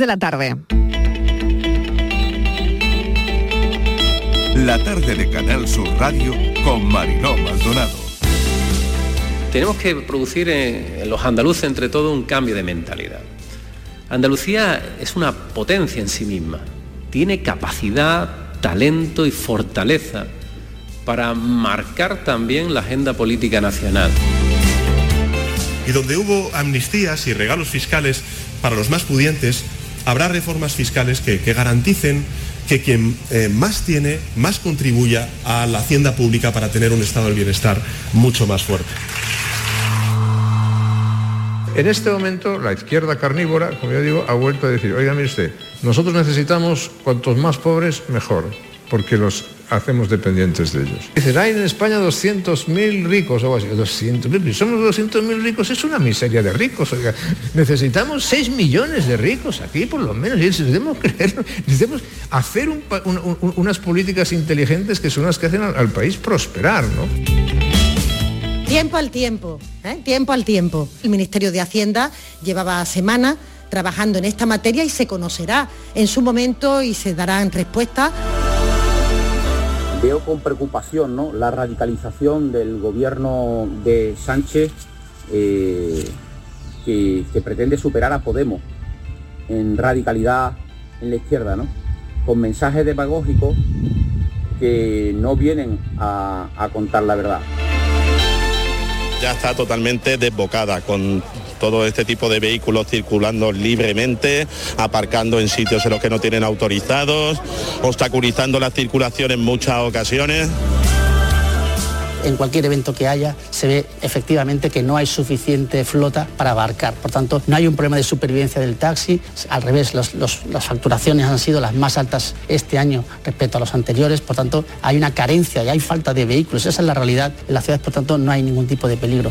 de la tarde. La tarde de Canal Sur Radio con Mariló Maldonado. Tenemos que producir en los andaluces entre todo un cambio de mentalidad. Andalucía es una potencia en sí misma. Tiene capacidad, talento y fortaleza para marcar también la agenda política nacional. Y donde hubo amnistías y regalos fiscales para los más pudientes, habrá reformas fiscales que, garanticen que quien eh, más tiene, más contribuya a la hacienda pública para tener un estado del bienestar mucho más fuerte. En este momento, la izquierda carnívora, como yo digo, ha vuelto a decir, oiga, mire usted, nosotros necesitamos cuantos más pobres, mejor, porque los hacemos dependientes de ellos. Dicen, hay en España 200.000 ricos o algo así. 200.000, somos 200.000 ricos, es una miseria de ricos. Oiga. Necesitamos 6 millones de ricos aquí, por lo menos. Y necesitamos, creer, necesitamos hacer unas políticas inteligentes que son las que hacen al, país prosperar, ¿no? Tiempo al tiempo, ¿eh? tiempo al tiempo. El Ministerio de Hacienda llevaba semanas trabajando en esta materia y se conocerá en su momento y se darán respuestas veo con preocupación ¿no? la radicalización del gobierno de Sánchez eh, que, pretende superar a Podemos en radicalidad en la izquierda, ¿no? con mensajes demagógicos que no vienen a contar la verdad. Ya está totalmente desbocada con todo este tipo de vehículos circulando libremente, aparcando en sitios en los que no tienen autorizados, obstaculizando la circulación en muchas ocasiones en cualquier evento que haya se ve efectivamente que no hay suficiente flota para abarcar. Por tanto, no hay un problema de supervivencia del taxi, al revés, las facturaciones han sido las más altas este año respecto a los anteriores, por tanto, hay una carencia y hay falta de vehículos. Esa es la realidad en la ciudad, por tanto, no hay ningún tipo de peligro.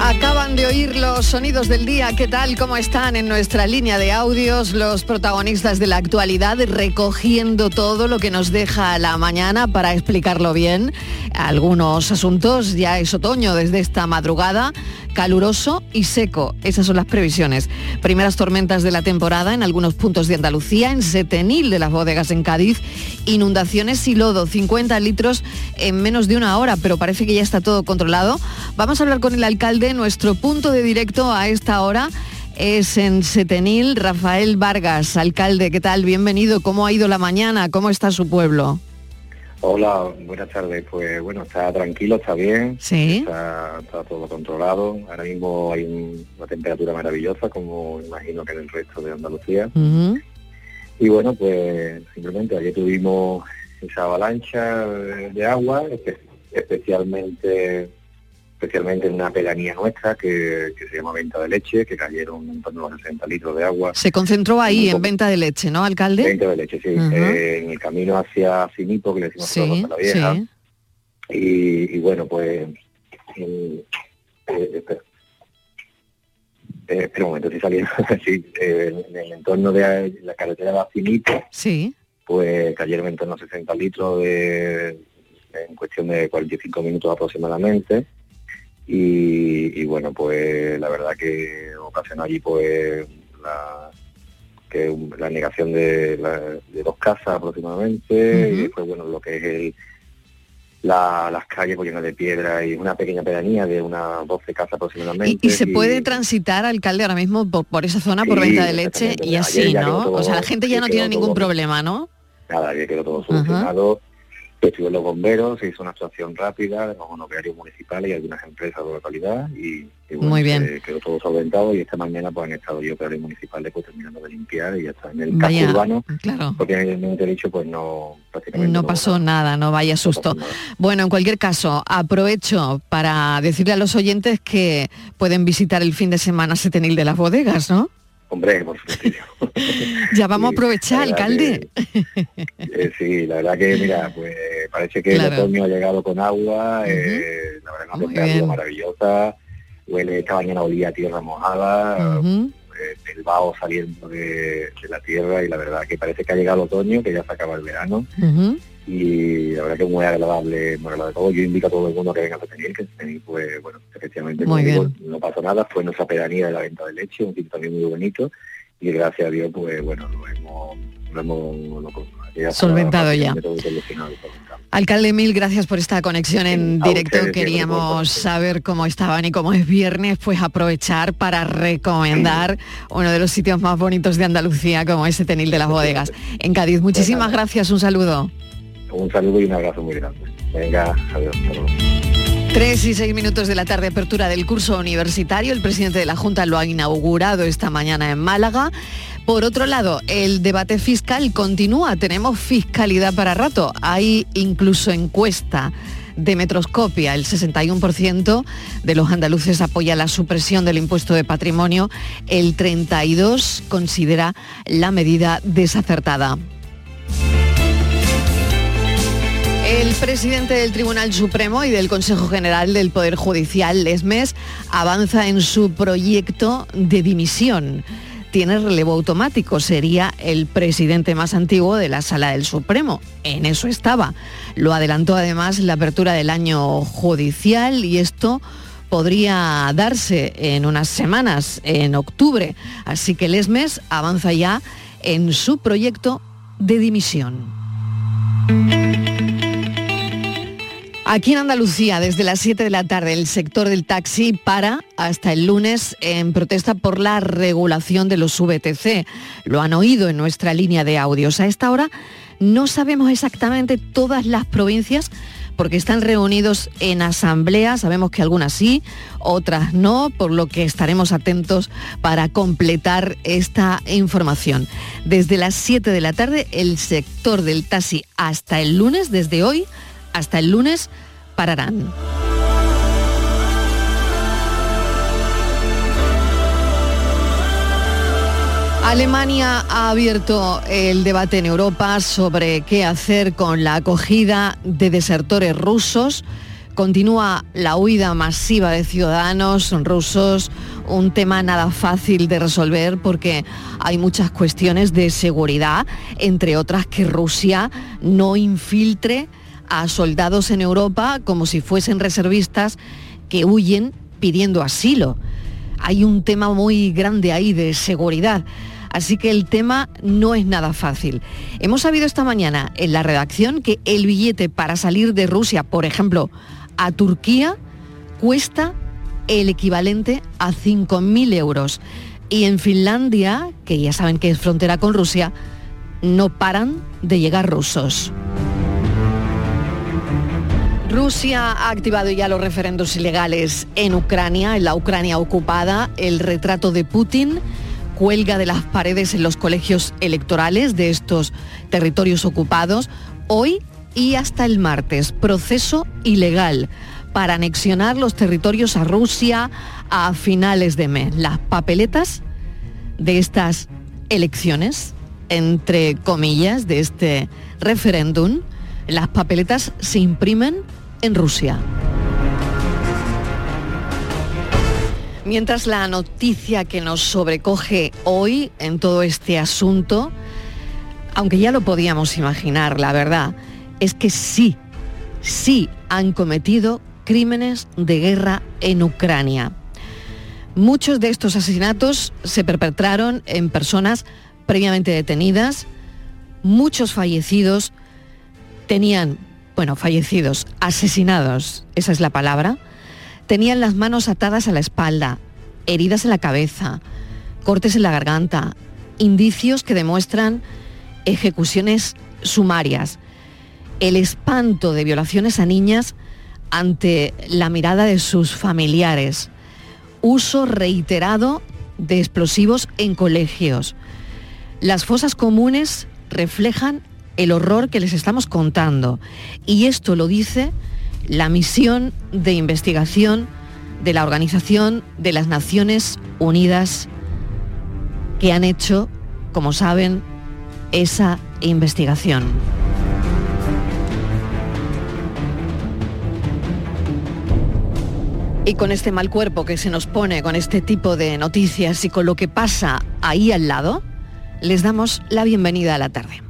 Acaban de oír los sonidos del día. ¿Qué tal? ¿Cómo están en nuestra línea de audios los protagonistas de la actualidad recogiendo todo lo que nos deja la mañana para explicarlo bien? Algunos asuntos, ya es otoño desde esta madrugada caluroso y seco. Esas son las previsiones. Primeras tormentas de la temporada en algunos puntos de Andalucía, en Setenil de las bodegas en Cádiz, inundaciones y lodo, 50 litros en menos de una hora, pero parece que ya está todo controlado. Vamos a hablar con el alcalde, nuestro punto de directo a esta hora es en Setenil, Rafael Vargas, alcalde, ¿qué tal? Bienvenido, ¿cómo ha ido la mañana? ¿Cómo está su pueblo? Hola, buenas tardes. Pues bueno, está tranquilo, está bien. Sí. Está, todo controlado. Ahora mismo hay una temperatura maravillosa, como imagino que en el resto de Andalucía. Y bueno, pues simplemente ayer tuvimos esa avalancha de agua, especialmente especialmente en una pedanía nuestra que, se llama Venta de Leche, que cayeron en torno a 60 litros de agua. Se concentró ahí en Venta de Leche, ¿no, alcalde? Venta de Leche, sí. Eh, en el camino hacia Finipo, que le decimos sí, a la vieja. Y, bueno, pues... Eh, espera. Eh, un momento, estoy saliendo. sí, en el entorno de la carretera de Finipo, sí. pues cayeron en torno a 60 litros de, en cuestión de 45 minutos aproximadamente y, bueno, pues la verdad que ocasionó allí pues la, que la negación de, dos casas aproximadamente y después bueno lo que es el, las calles pues, llenas de piedra y una pequeña pedanía de unas 12 casas aproximadamente. ¿Y, se puede transitar, alcalde, ahora mismo por, esa zona, por venta de leche y así, ¿no? o sea, la gente ya no tiene ningún problema, ¿no? Nada, ya quedó todo solucionado estuvieron los bomberos, se hizo una actuación rápida, los operarios municipales y algunas empresas de localidad y, Muy bien. quedó todo solventado y esta mañana pues han estado yo operarios municipales pues terminando de limpiar y ya está. En el caso urbano, claro. porque he dicho pues no prácticamente no, pasó nada, no vaya susto. bueno, en cualquier caso, aprovecho para decirle a los oyentes que pueden visitar el fin de semana Setenil de las bodegas, ¿no? Hombre, por supuesto. ya vamos a aprovechar, alcalde. Eh, sí, la verdad que, mira, pues parece que el otoño ha llegado con agua, eh, la verdad una temperatura maravillosa, huele, esta mañana olía a tierra mojada, eh, el vaho saliendo de, la tierra y la verdad que parece que ha llegado el otoño, que ya se acaba el verano. Y la verdad que es muy agradable, muy agradable. Yo invito a todo el mundo que venga a tener, que tenéis, pues bueno, efectivamente no pasa nada, fue nuestra pedanía de la venta de leche, un sitio también muy bonito, y gracias a Dios, pues bueno, lo hemos, lo hemos solventado ya. Alcalde, mil gracias por esta conexión en directo. Queríamos saber cómo estaban y como es viernes, pues aprovechar para recomendar uno de los sitios más bonitos de Andalucía, como ese Tenil de las Bodegas, en Cádiz. Muchísimas gracias, un saludo. Un saludo y un abrazo muy grande. Venga, adiós. Tres y seis minutos de la tarde, apertura del curso universitario. El presidente de la Junta lo ha inaugurado esta mañana en Málaga. Por otro lado, el debate fiscal continúa. Tenemos fiscalidad para rato. Hay incluso encuesta de Metroscopia. El 61% de los andaluces apoya la supresión del impuesto de patrimonio. El 32% considera la medida desacertada. El presidente del Tribunal Supremo y del Consejo General del Poder Judicial, Lesmes, avanza en su proyecto de dimisión tiene relevo automático, sería el presidente más antiguo de la Sala del Supremo. En eso estaba. Lo adelantó además la apertura del año judicial y esto podría darse en unas semanas, en octubre. Así que Lesmes avanza ya en su proyecto de dimisión. Aquí en Andalucía, desde las 7 de la tarde, el sector del taxi para hasta el lunes en protesta por la regulación de los VTC. Lo han oído en nuestra línea de audios. A esta hora no sabemos exactamente todas las provincias porque están reunidos en asamblea, sabemos que algunas sí, otras no, por lo que estaremos atentos para completar esta información. Desde las 7 de la tarde, el sector del taxi hasta el lunes, desde hoy, hasta el lunes pararán. Alemania ha abierto el debate en Europa sobre qué hacer con la acogida de desertores rusos. Continúa la huida masiva de ciudadanos rusos, un tema nada fácil de resolver porque hay muchas cuestiones de seguridad, entre otras que Rusia no infiltre a soldados en Europa como si fuesen reservistas que huyen pidiendo asilo. Hay un tema muy grande ahí de seguridad. Así que el tema no es nada fácil. Hemos sabido esta mañana en la redacción que el billete para salir de Rusia, por ejemplo, a Turquía, cuesta el equivalente a 5.000 euros. Y en Finlandia, que ya saben que es frontera con Rusia, no paran de llegar rusos. Rusia ha activado ya los referendos ilegales en Ucrania, en la Ucrania ocupada. El retrato de Putin cuelga de las paredes en los colegios electorales de estos territorios ocupados hoy y hasta el martes. Proceso ilegal para anexionar los territorios a Rusia a finales de mes. Las papeletas de estas elecciones, entre comillas, de este referéndum, las papeletas se imprimen en Rusia. Mientras la noticia que nos sobrecoge hoy en todo este asunto, aunque ya lo podíamos imaginar, la verdad, es que sí, sí han cometido crímenes de guerra en Ucrania. Muchos de estos asesinatos se perpetraron en personas previamente detenidas, muchos fallecidos tenían bueno, fallecidos, asesinados, esa es la palabra, tenían las manos atadas a la espalda, heridas en la cabeza, cortes en la garganta, indicios que demuestran ejecuciones sumarias, el espanto de violaciones a niñas ante la mirada de sus familiares, uso reiterado de explosivos en colegios. Las fosas comunes reflejan el horror que les estamos contando. Y esto lo dice la misión de investigación de la Organización de las Naciones Unidas que han hecho, como saben, esa investigación. Y con este mal cuerpo que se nos pone con este tipo de noticias y con lo que pasa ahí al lado, les damos la bienvenida a la tarde.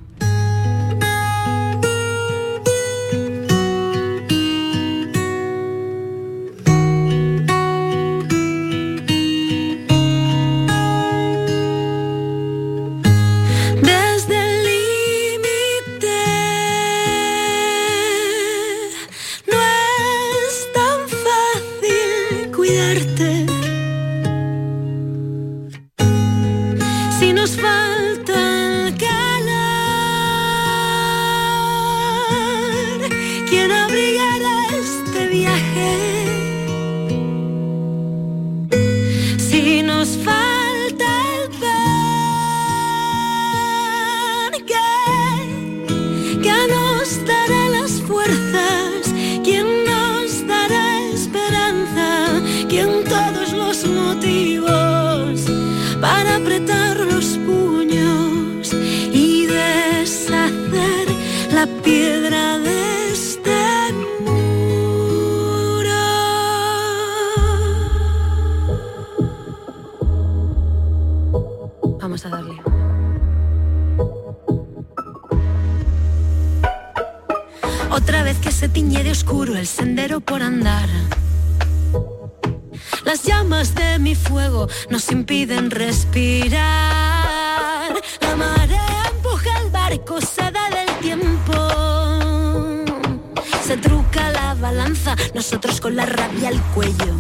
Otra vez que se tiñe de oscuro el sendero por andar. Las llamas de mi fuego nos impiden respirar. La marea empuja el barco, seda del tiempo. Se truca la balanza, nosotros con la rabia al cuello.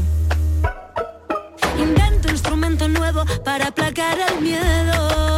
Invento instrumento nuevo para aplacar el miedo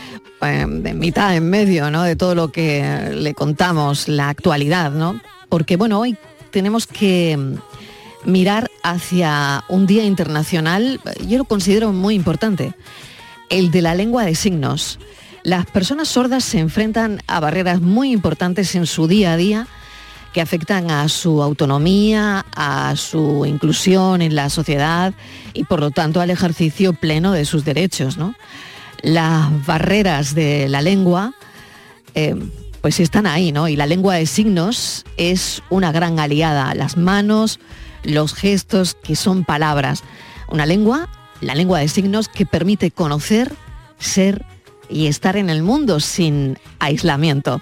de mitad en medio, ¿no? De todo lo que le contamos, la actualidad, ¿no? Porque bueno, hoy tenemos que mirar hacia un día internacional, yo lo considero muy importante, el de la lengua de signos. Las personas sordas se enfrentan a barreras muy importantes en su día a día que afectan a su autonomía, a su inclusión en la sociedad y por lo tanto al ejercicio pleno de sus derechos. Las barreras de la lengua eh, pues están ahí, ¿no? Y la lengua de signos es una gran aliada. Las manos, los gestos, que son palabras. Una lengua, la lengua de signos, que permite conocer, ser y estar en el mundo sin aislamiento.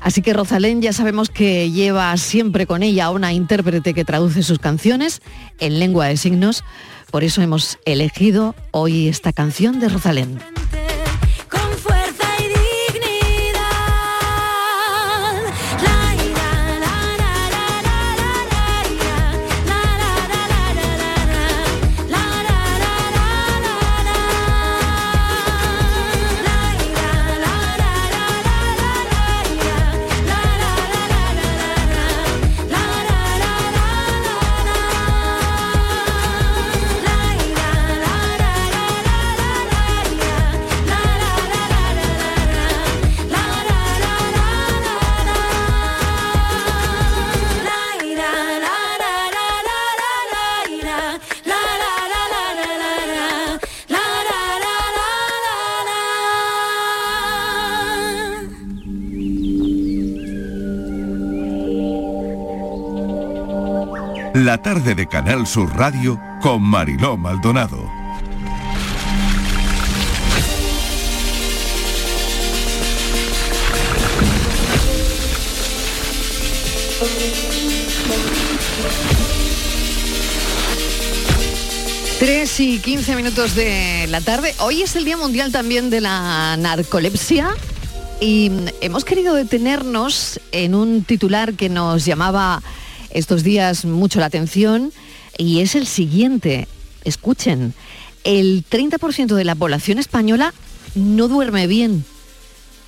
Así que Rosalén ya sabemos que lleva siempre con ella una intérprete que traduce sus canciones en lengua de signos. Por eso hemos elegido hoy esta canción de Rosalén. La tarde de Canal Sur Radio con Mariló Maldonado. Tres y 15 minutos de la tarde. Hoy es el Día Mundial también de la Narcolepsia y hemos querido detenernos en un titular que nos llamaba estos días mucho la atención y es el siguiente. Escuchen, el 30% de la población española no duerme bien.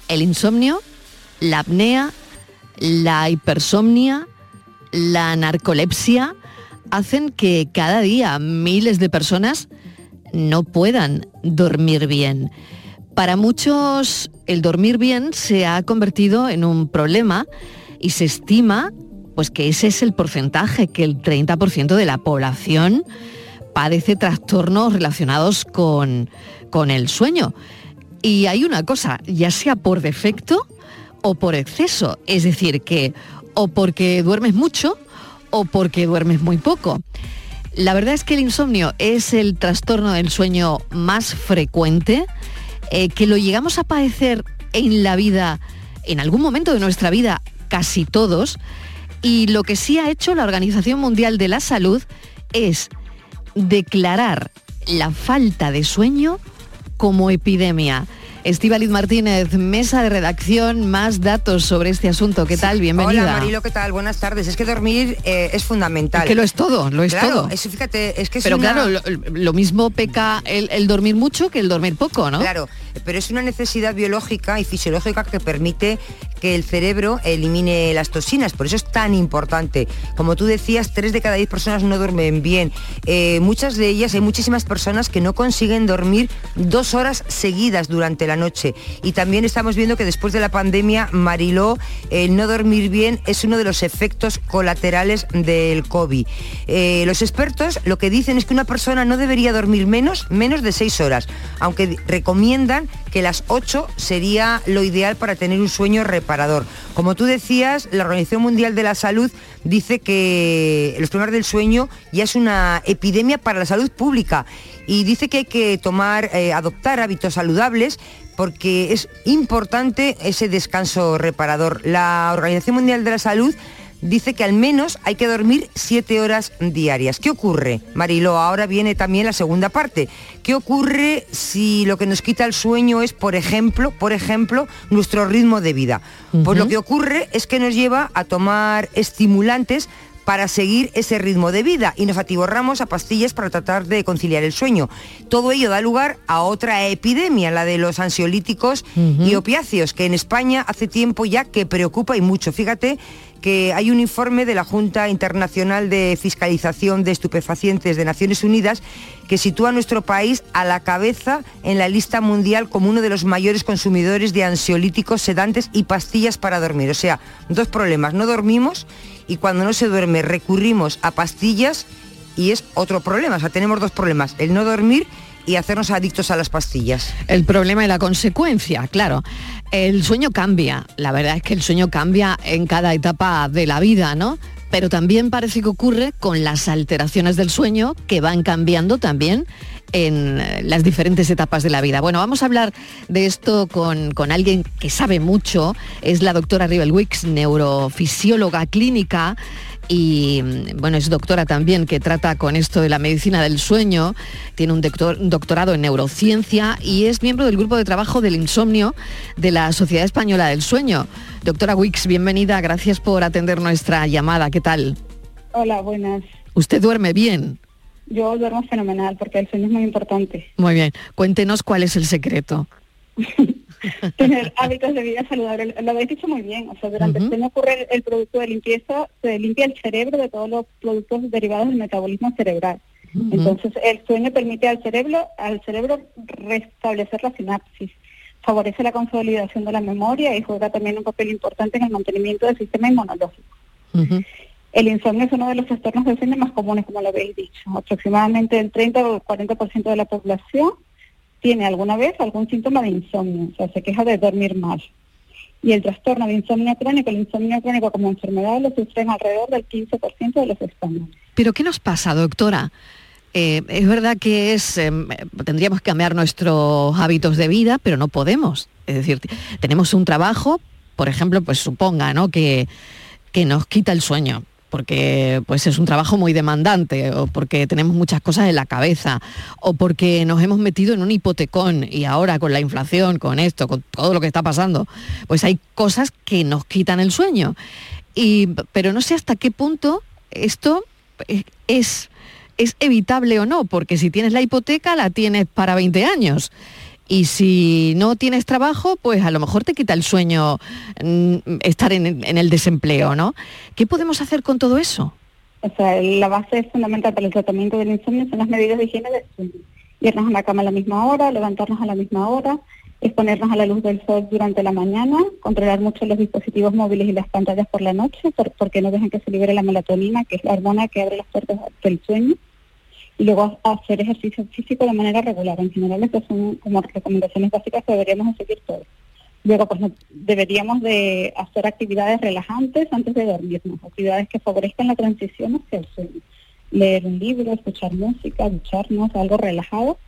El insomnio, la apnea, la hipersomnia, la narcolepsia hacen que cada día miles de personas no puedan dormir bien. Para muchos el dormir bien se ha convertido en un problema y se estima pues que ese es el porcentaje, que el 30% de la población padece trastornos relacionados con, con el sueño. Y hay una cosa, ya sea por defecto o por exceso, es decir, que o porque duermes mucho o porque duermes muy poco. La verdad es que el insomnio es el trastorno del sueño más frecuente, eh, que lo llegamos a padecer en la vida, en algún momento de nuestra vida, casi todos, y lo que sí ha hecho la Organización Mundial de la Salud es declarar la falta de sueño como epidemia. Estíbaliz Martínez, mesa de redacción, más datos sobre este asunto. ¿Qué tal? Bienvenida. Hola Marilo, ¿qué tal? Buenas tardes. Es que dormir eh, es fundamental. Es que lo es todo, lo es claro, todo. Eso, fíjate, es que es Pero una- claro, lo, lo mismo peca el, el dormir mucho que el dormir poco, ¿no? Claro, pero es una necesidad biológica y fisiológica que permite que el cerebro elimine las toxinas, por eso es tan importante. Como tú decías, tres de cada diez personas no duermen bien. Eh, muchas de ellas, hay muchísimas personas que no consiguen dormir dos horas seguidas durante la noche. Y también estamos viendo que después de la pandemia, Mariló, el no dormir bien es uno de los efectos colaterales del COVID. Eh, los expertos lo que dicen es que una persona no debería dormir menos, menos de seis horas, aunque recomiendan que las 8 sería lo ideal para tener un sueño reparador. Como tú decías, la Organización Mundial de la Salud dice que los problemas del sueño ya es una epidemia para la salud pública y dice que hay que tomar, eh, adoptar hábitos saludables porque es importante ese descanso reparador. La Organización Mundial de la Salud dice que al menos hay que dormir siete horas diarias. ¿Qué ocurre, Marilo? Ahora viene también la segunda parte. ¿Qué ocurre si lo que nos quita el sueño es, por ejemplo, por ejemplo, nuestro ritmo de vida? Pues lo que ocurre es que nos lleva a tomar estimulantes para seguir ese ritmo de vida y nos atiborramos a pastillas para tratar de conciliar el sueño. Todo ello da lugar a otra epidemia, la de los ansiolíticos y opiáceos, que en España hace tiempo ya que preocupa y mucho. Fíjate que hay un informe de la Junta Internacional de Fiscalización de Estupefacientes de Naciones Unidas que sitúa a nuestro país a la cabeza en la lista mundial como uno de los mayores consumidores de ansiolíticos, sedantes y pastillas para dormir. O sea, dos problemas, no dormimos y cuando no se duerme recurrimos a pastillas y es otro problema. O sea, tenemos dos problemas, el no dormir y hacernos adictos a las pastillas. El problema y la consecuencia, claro. El sueño cambia, la verdad es que el sueño cambia en cada etapa de la vida, ¿no? Pero también parece que ocurre con las alteraciones del sueño que van cambiando también en eh, las diferentes etapas de la vida. Bueno, vamos a hablar de esto con, con alguien que sabe mucho, es la doctora Ribel Wicks, neurofisióloga clínica y mm, bueno, es doctora también que trata con esto de la medicina del sueño, tiene un, doctor- un doctorado en neurociencia y es miembro del grupo de trabajo del insomnio de la Sociedad Española del Sueño. Doctora Wicks, bienvenida, gracias por atender nuestra llamada. ¿Qué tal? Hola, buenas. ¿Usted duerme bien? Yo duermo fenomenal porque el sueño es muy importante. Muy bien. Cuéntenos cuál es el secreto. Tener hábitos de vida saludable. Lo habéis dicho muy bien. O sea, durante el sueño ocurre el, el producto de limpieza, se limpia el cerebro de todos los productos derivados del metabolismo cerebral. Entonces, el sueño permite al cerebro, al cerebro restablecer la sinapsis, favorece la consolidación de la memoria y juega también un papel importante en el mantenimiento del sistema inmunológico. El insomnio es uno de los trastornos del sueño más comunes, como lo habéis dicho. Aproximadamente el 30 o 40% de la población tiene alguna vez algún síntoma de insomnio, o sea, se queja de dormir mal. Y el trastorno de insomnio crónico, el insomnio crónico como enfermedad, lo sufren alrededor del 15% de los españoles. ¿Pero qué nos pasa, doctora? Eh, es verdad que es, eh, tendríamos que cambiar nuestros hábitos de vida, pero no podemos. Es decir, tenemos un trabajo, por ejemplo, pues suponga, ¿no? Que, que nos quita el sueño, porque pues es un trabajo muy demandante, o porque tenemos muchas cosas en la cabeza, o porque nos hemos metido en un hipotecón y ahora con la inflación, con esto, con todo lo que está pasando, pues hay cosas que nos quitan el sueño. Y, pero no sé hasta qué punto esto eh, es, es evitable o no, porque si tienes la hipoteca la tienes para 20 años. Y si no tienes trabajo, pues a lo mejor te quita el sueño mm, estar en, el desempleo, ¿no? ¿Qué podemos hacer con todo eso? O sea, la base fundamental para el tratamiento del insomnio son las medidas de higiene del sueño. irnos a la cama a la misma hora, levantarnos a la misma hora, exponernos a la luz del sol durante la mañana, controlar mucho los dispositivos móviles y las pantallas por la noche, porque no dejan que se libere la melatonina, que es la hormona que abre las puertas del sueño, y luego hacer ejercicio físico de manera regular. En general, estas son como recomendaciones básicas que deberíamos seguir todos. Luego, pues deberíamos de hacer actividades relajantes antes de dormirnos, actividades que favorezcan la transición hacia el sueño. Leer un libro, escuchar música, ducharnos, algo relajado,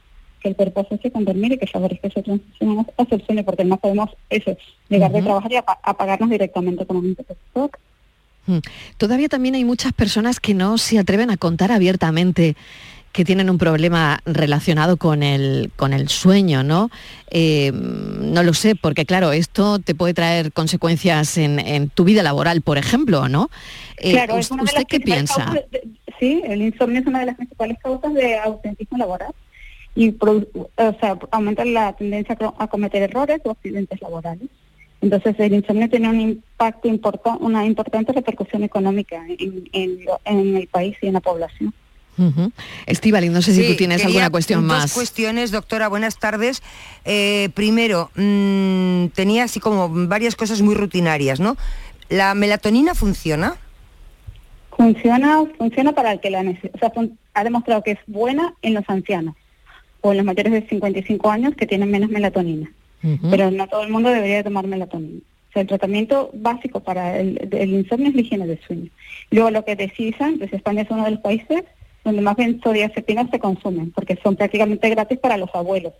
que el cuerpo asocie con dormir y que favorezca esa transición hacia el sueño, porque no podemos eso, llegar de trabajar y apagarnos directamente con un TikTok. Mm. Todavía también hay muchas personas que no se atreven a contar abiertamente que tienen un problema relacionado con el, con el sueño, ¿no? Eh, no lo sé, porque claro, esto te puede traer consecuencias en, tu vida laboral, por ejemplo, ¿no? Eh, claro, ¿Usted qué piensa? sí, el insomnio es una de las principales causas de ausentismo laboral y o sea, aumenta la tendencia a cometer errores o accidentes laborales. Entonces el insomnio tiene un impacto importante, una importante repercusión económica en, en el país y en la población. Uh no sé si tú tienes alguna cuestión más. Dos cuestiones, doctora, buenas tardes. Eh, primero, mm, tenía así como varias cosas muy rutinarias, ¿no? ¿La melatonina funciona? Funciona, funciona para el que la necesita. O sea, ha demostrado que es buena en los ancianos o en los mayores de 55 años que tienen menos melatonina. Pero no todo el mundo debería tomar melatonina. O sea, el tratamiento básico para el, insomnio es la higiene del sueño. Luego lo que decisan, pues España es uno de los países donde más benzodiazepinas se consumen, porque son prácticamente gratis para los abuelos.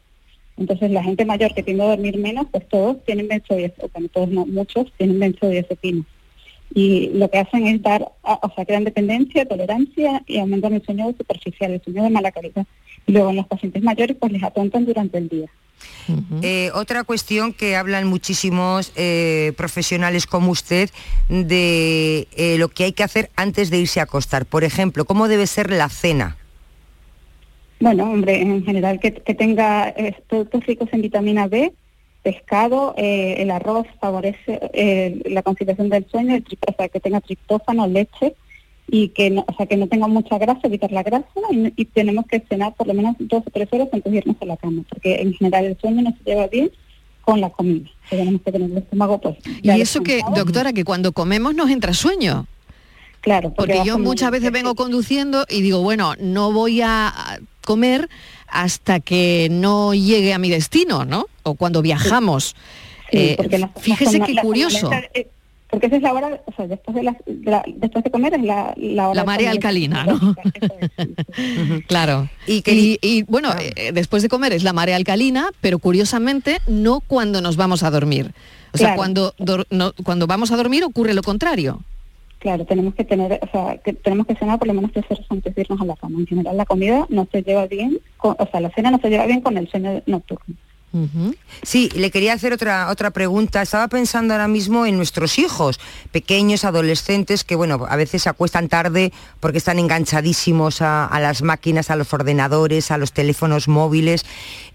Entonces la gente mayor que tiende a dormir menos, pues todos tienen benzodiazepinas, todos no, muchos tienen benzodiazepinas. Y lo que hacen es dar, o sea, crean dependencia, tolerancia y aumentan el sueño superficial, el sueño de mala calidad. Y luego en los pacientes mayores, pues les atontan durante el día. Eh, otra cuestión que hablan muchísimos eh, profesionales como usted de eh, lo que hay que hacer antes de irse a acostar. Por ejemplo, ¿cómo debe ser la cena? Bueno, hombre, en general que, tenga productos ricos en vitamina B, pescado, el arroz favorece la conciliación del sueño, el, o sea, que tenga triptófano, leche, y que no, o sea, que no tenga mucha grasa, evitar la grasa y, tenemos que cenar por lo menos dos o tres horas antes de irnos a la cama, porque en general el sueño no se lleva bien con la comida. Tenemos que tener el estómago pues. Y eso que, doctora, que cuando comemos nos entra sueño. Claro, porque, yo muchas veces vengo conduciendo y digo, bueno, no voy a comer hasta que no llegue a mi destino, ¿no? O cuando viajamos. Eh, fíjese qué curioso porque esa es la hora, o sea, después de, la, después de comer es la, la hora... La marea alcalina, ¿no? claro. Y, que, y, bueno, eh, después de comer es la marea alcalina, pero curiosamente no cuando nos vamos a dormir. O sea, cuando, cuando vamos a dormir ocurre lo contrario. Claro, tenemos que tener, o sea, que tenemos que cenar por lo menos tres horas antes de irnos a la cama. En general la comida no se lleva bien, o sea, la cena no se lleva bien con el sueño nocturno. Sí, le quería hacer otra, otra pregunta. Estaba pensando ahora mismo en nuestros hijos, pequeños, adolescentes, que bueno, a veces se acuestan tarde porque están enganchadísimos a, las máquinas, a los ordenadores, a los teléfonos móviles.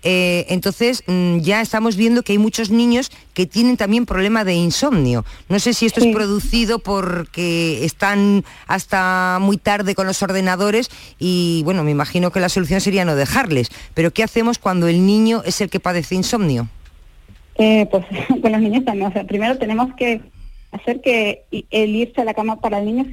Eh, entonces mm, ya estamos viendo que hay muchos niños que tienen también problema de insomnio. No sé si esto es producido porque están hasta muy tarde con los ordenadores y bueno, me imagino que la solución sería no dejarles. Pero ¿qué hacemos cuando el niño es el que padece insomnio? Eh, pues con los niños también. O sea, primero tenemos que hacer que el irse a la cama para el niño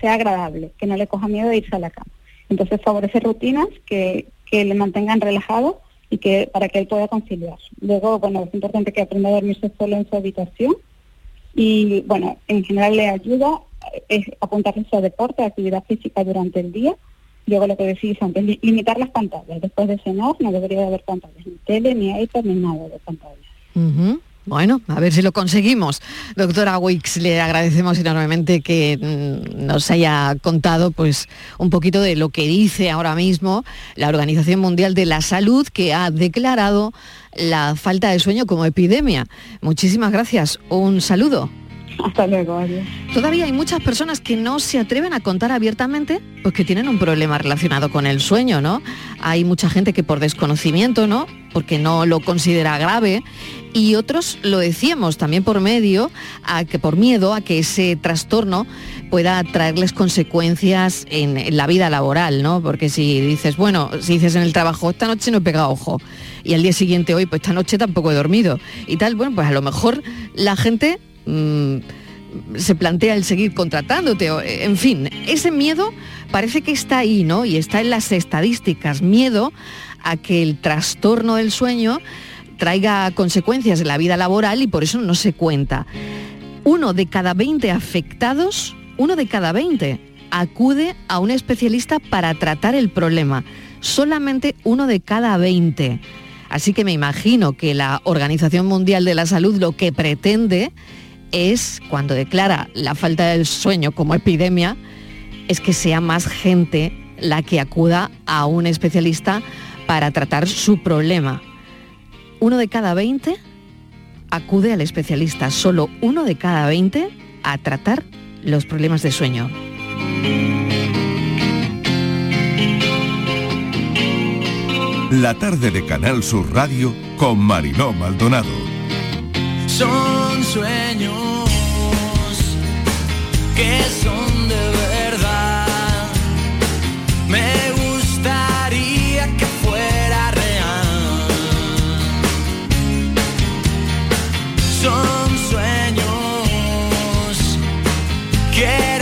sea, agradable, que no le coja miedo de irse a la cama. Entonces favorecer rutinas que, le mantengan relajado y que para que él pueda conciliar. Luego, bueno, es importante que aprenda a dormirse solo en su habitación y, bueno, en general le ayuda es apuntarse a deporte, actividad física durante el día Luego lo que decís antes, limitar las pantallas. Después de cenar no debería haber pantallas, ni tele, ni iPad, ni nada de pantallas. Bueno, a ver si lo conseguimos. Doctora Wix, le agradecemos enormemente que mm, nos haya contado pues, un poquito de lo que dice ahora mismo la Organización Mundial de la Salud, que ha declarado la falta de sueño como epidemia. Muchísimas gracias. Un saludo. Hasta luego, adiós. Todavía hay muchas personas que no se atreven a contar abiertamente pues que tienen un problema relacionado con el sueño, ¿no? Hay mucha gente que por desconocimiento, ¿no? Porque no lo considera grave y otros lo decíamos también por medio a que por miedo a que ese trastorno pueda traerles consecuencias en, la vida laboral, ¿no? Porque si dices, bueno, si dices en el trabajo, esta noche no he pegado ojo, y al día siguiente, hoy, pues esta noche tampoco he dormido, y tal, bueno, pues a lo mejor la gente mm, se plantea el seguir contratándote, o, en fin, ese miedo parece que está ahí, ¿no? Y está en las estadísticas, miedo a que el trastorno del sueño traiga consecuencias en la vida laboral y por eso no se cuenta. Uno de cada 20 afectados, uno de cada 20 acude a un especialista para tratar el problema. Solamente uno de cada 20. Así que me imagino que la Organización Mundial de la Salud lo que pretende es, cuando declara la falta del sueño como epidemia, es que sea más gente la que acuda a un especialista para tratar su problema. Uno de cada 20 acude al especialista, solo uno de cada 20 a tratar los problemas de sueño. La tarde de Canal Sur Radio con Mariló Maldonado. Son sueños que son de verdad. Me gustaría que fuera real. Son sueños. Quiero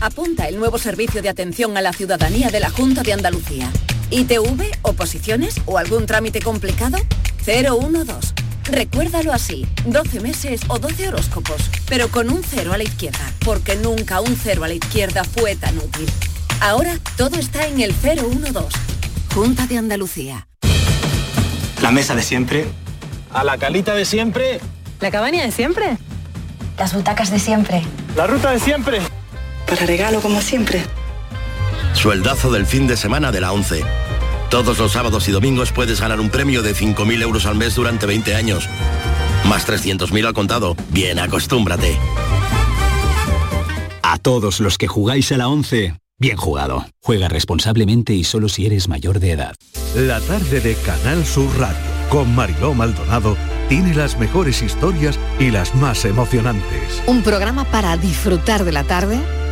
Apunta el nuevo servicio de atención a la ciudadanía de la Junta de Andalucía. ¿ITV, oposiciones o algún trámite complicado? 012. Recuérdalo así, 12 meses o 12 horóscopos, pero con un cero a la izquierda, porque nunca un cero a la izquierda fue tan útil. Ahora todo está en el 012. Junta de Andalucía. La mesa de siempre. A la calita de siempre. ¿La cabaña de siempre? Las butacas de siempre. La ruta de siempre. Para regalo como siempre. Sueldazo del fin de semana de la 11. Todos los sábados y domingos puedes ganar un premio de 5.000 euros al mes durante 20 años. Más 300.000 al contado. Bien, acostúmbrate. A todos los que jugáis a la 11, bien jugado. Juega responsablemente y solo si eres mayor de edad. La tarde de Canal Sur Radio con Mariló Maldonado tiene las mejores historias y las más emocionantes. Un programa para disfrutar de la tarde,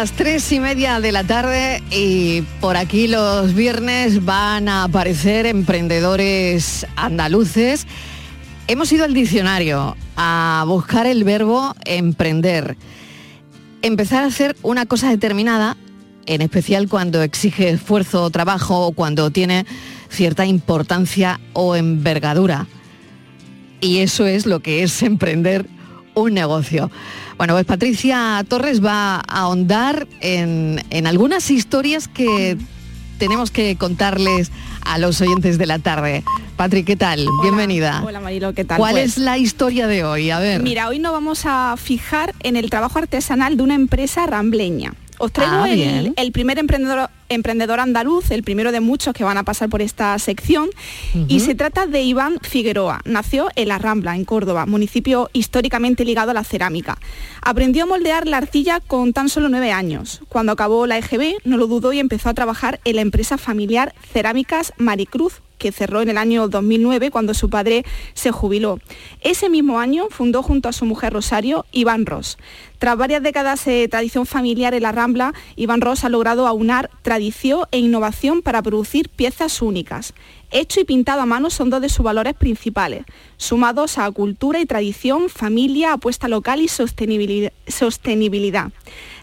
Las tres y media de la tarde y por aquí los viernes van a aparecer emprendedores andaluces. Hemos ido al diccionario a buscar el verbo emprender. Empezar a hacer una cosa determinada, en especial cuando exige esfuerzo o trabajo o cuando tiene cierta importancia o envergadura. Y eso es lo que es emprender un negocio. Bueno, pues Patricia Torres va a ahondar en, en algunas historias que tenemos que contarles a los oyentes de la tarde. Patri, ¿qué tal? Bienvenida. Hola Marilo, ¿qué tal? ¿Cuál Pues, es la historia de hoy? A ver. Mira, hoy nos vamos a fijar en el trabajo artesanal de una empresa rambleña. Os traigo Ah, el, primer emprendedor, emprendedor andaluz, el primero de muchos que van a pasar por esta sección, y se trata de Iván Figueroa. Nació en La Rambla, en Córdoba, municipio históricamente ligado a la cerámica. Aprendió a moldear la arcilla con tan solo nueve años. Cuando acabó la EGB, no lo dudó y empezó a trabajar en la empresa familiar Cerámicas Maricruz, que cerró en el año 2009 cuando su padre se jubiló. Ese mismo año fundó junto a su mujer Rosario Iván Ross. Tras varias décadas de tradición familiar en la Rambla, Iván Ross ha logrado aunar tradición e innovación para producir piezas únicas. Hecho y pintado a mano son dos de sus valores principales, sumados a cultura y tradición, familia, apuesta local y sostenibilidad.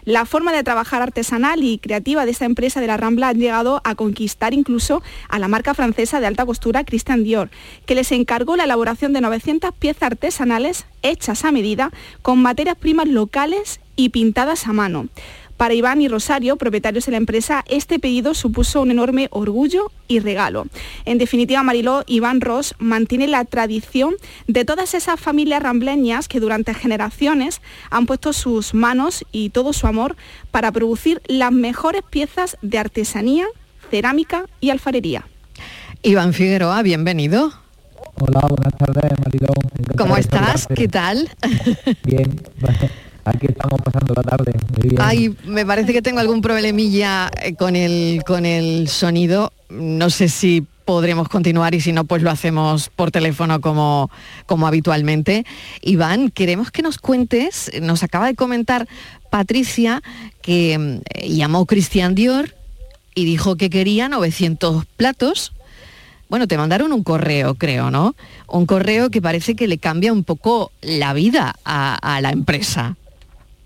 La forma de trabajar artesanal y creativa de esta empresa de la Rambla han llegado a conquistar incluso a la marca francesa de alta costura Christian Dior, que les encargó la elaboración de 900 piezas artesanales hechas a medida con materias primas locales y pintadas a mano. Para Iván y Rosario, propietarios de la empresa, este pedido supuso un enorme orgullo y regalo. En definitiva, Mariló, Iván Ross mantiene la tradición de todas esas familias rambleñas que durante generaciones han puesto sus manos y todo su amor para producir las mejores piezas de artesanía, cerámica y alfarería. Iván Figueroa, bienvenido. Hola, buenas tardes, Mariló. Encantado ¿Cómo estás? ¿Qué tal? Bien, aquí estamos pasando la tarde. Muy bien. Ay, me parece que tengo algún problemilla eh, con el, con el sonido. No sé si podremos continuar y si no, pues lo hacemos por teléfono como, como habitualmente. Iván, queremos que nos cuentes, nos acaba de comentar Patricia que mm, llamó Christian Dior y dijo que quería 900 platos. Bueno, te mandaron un correo, creo, ¿no? Un correo que parece que le cambia un poco la vida a, la empresa.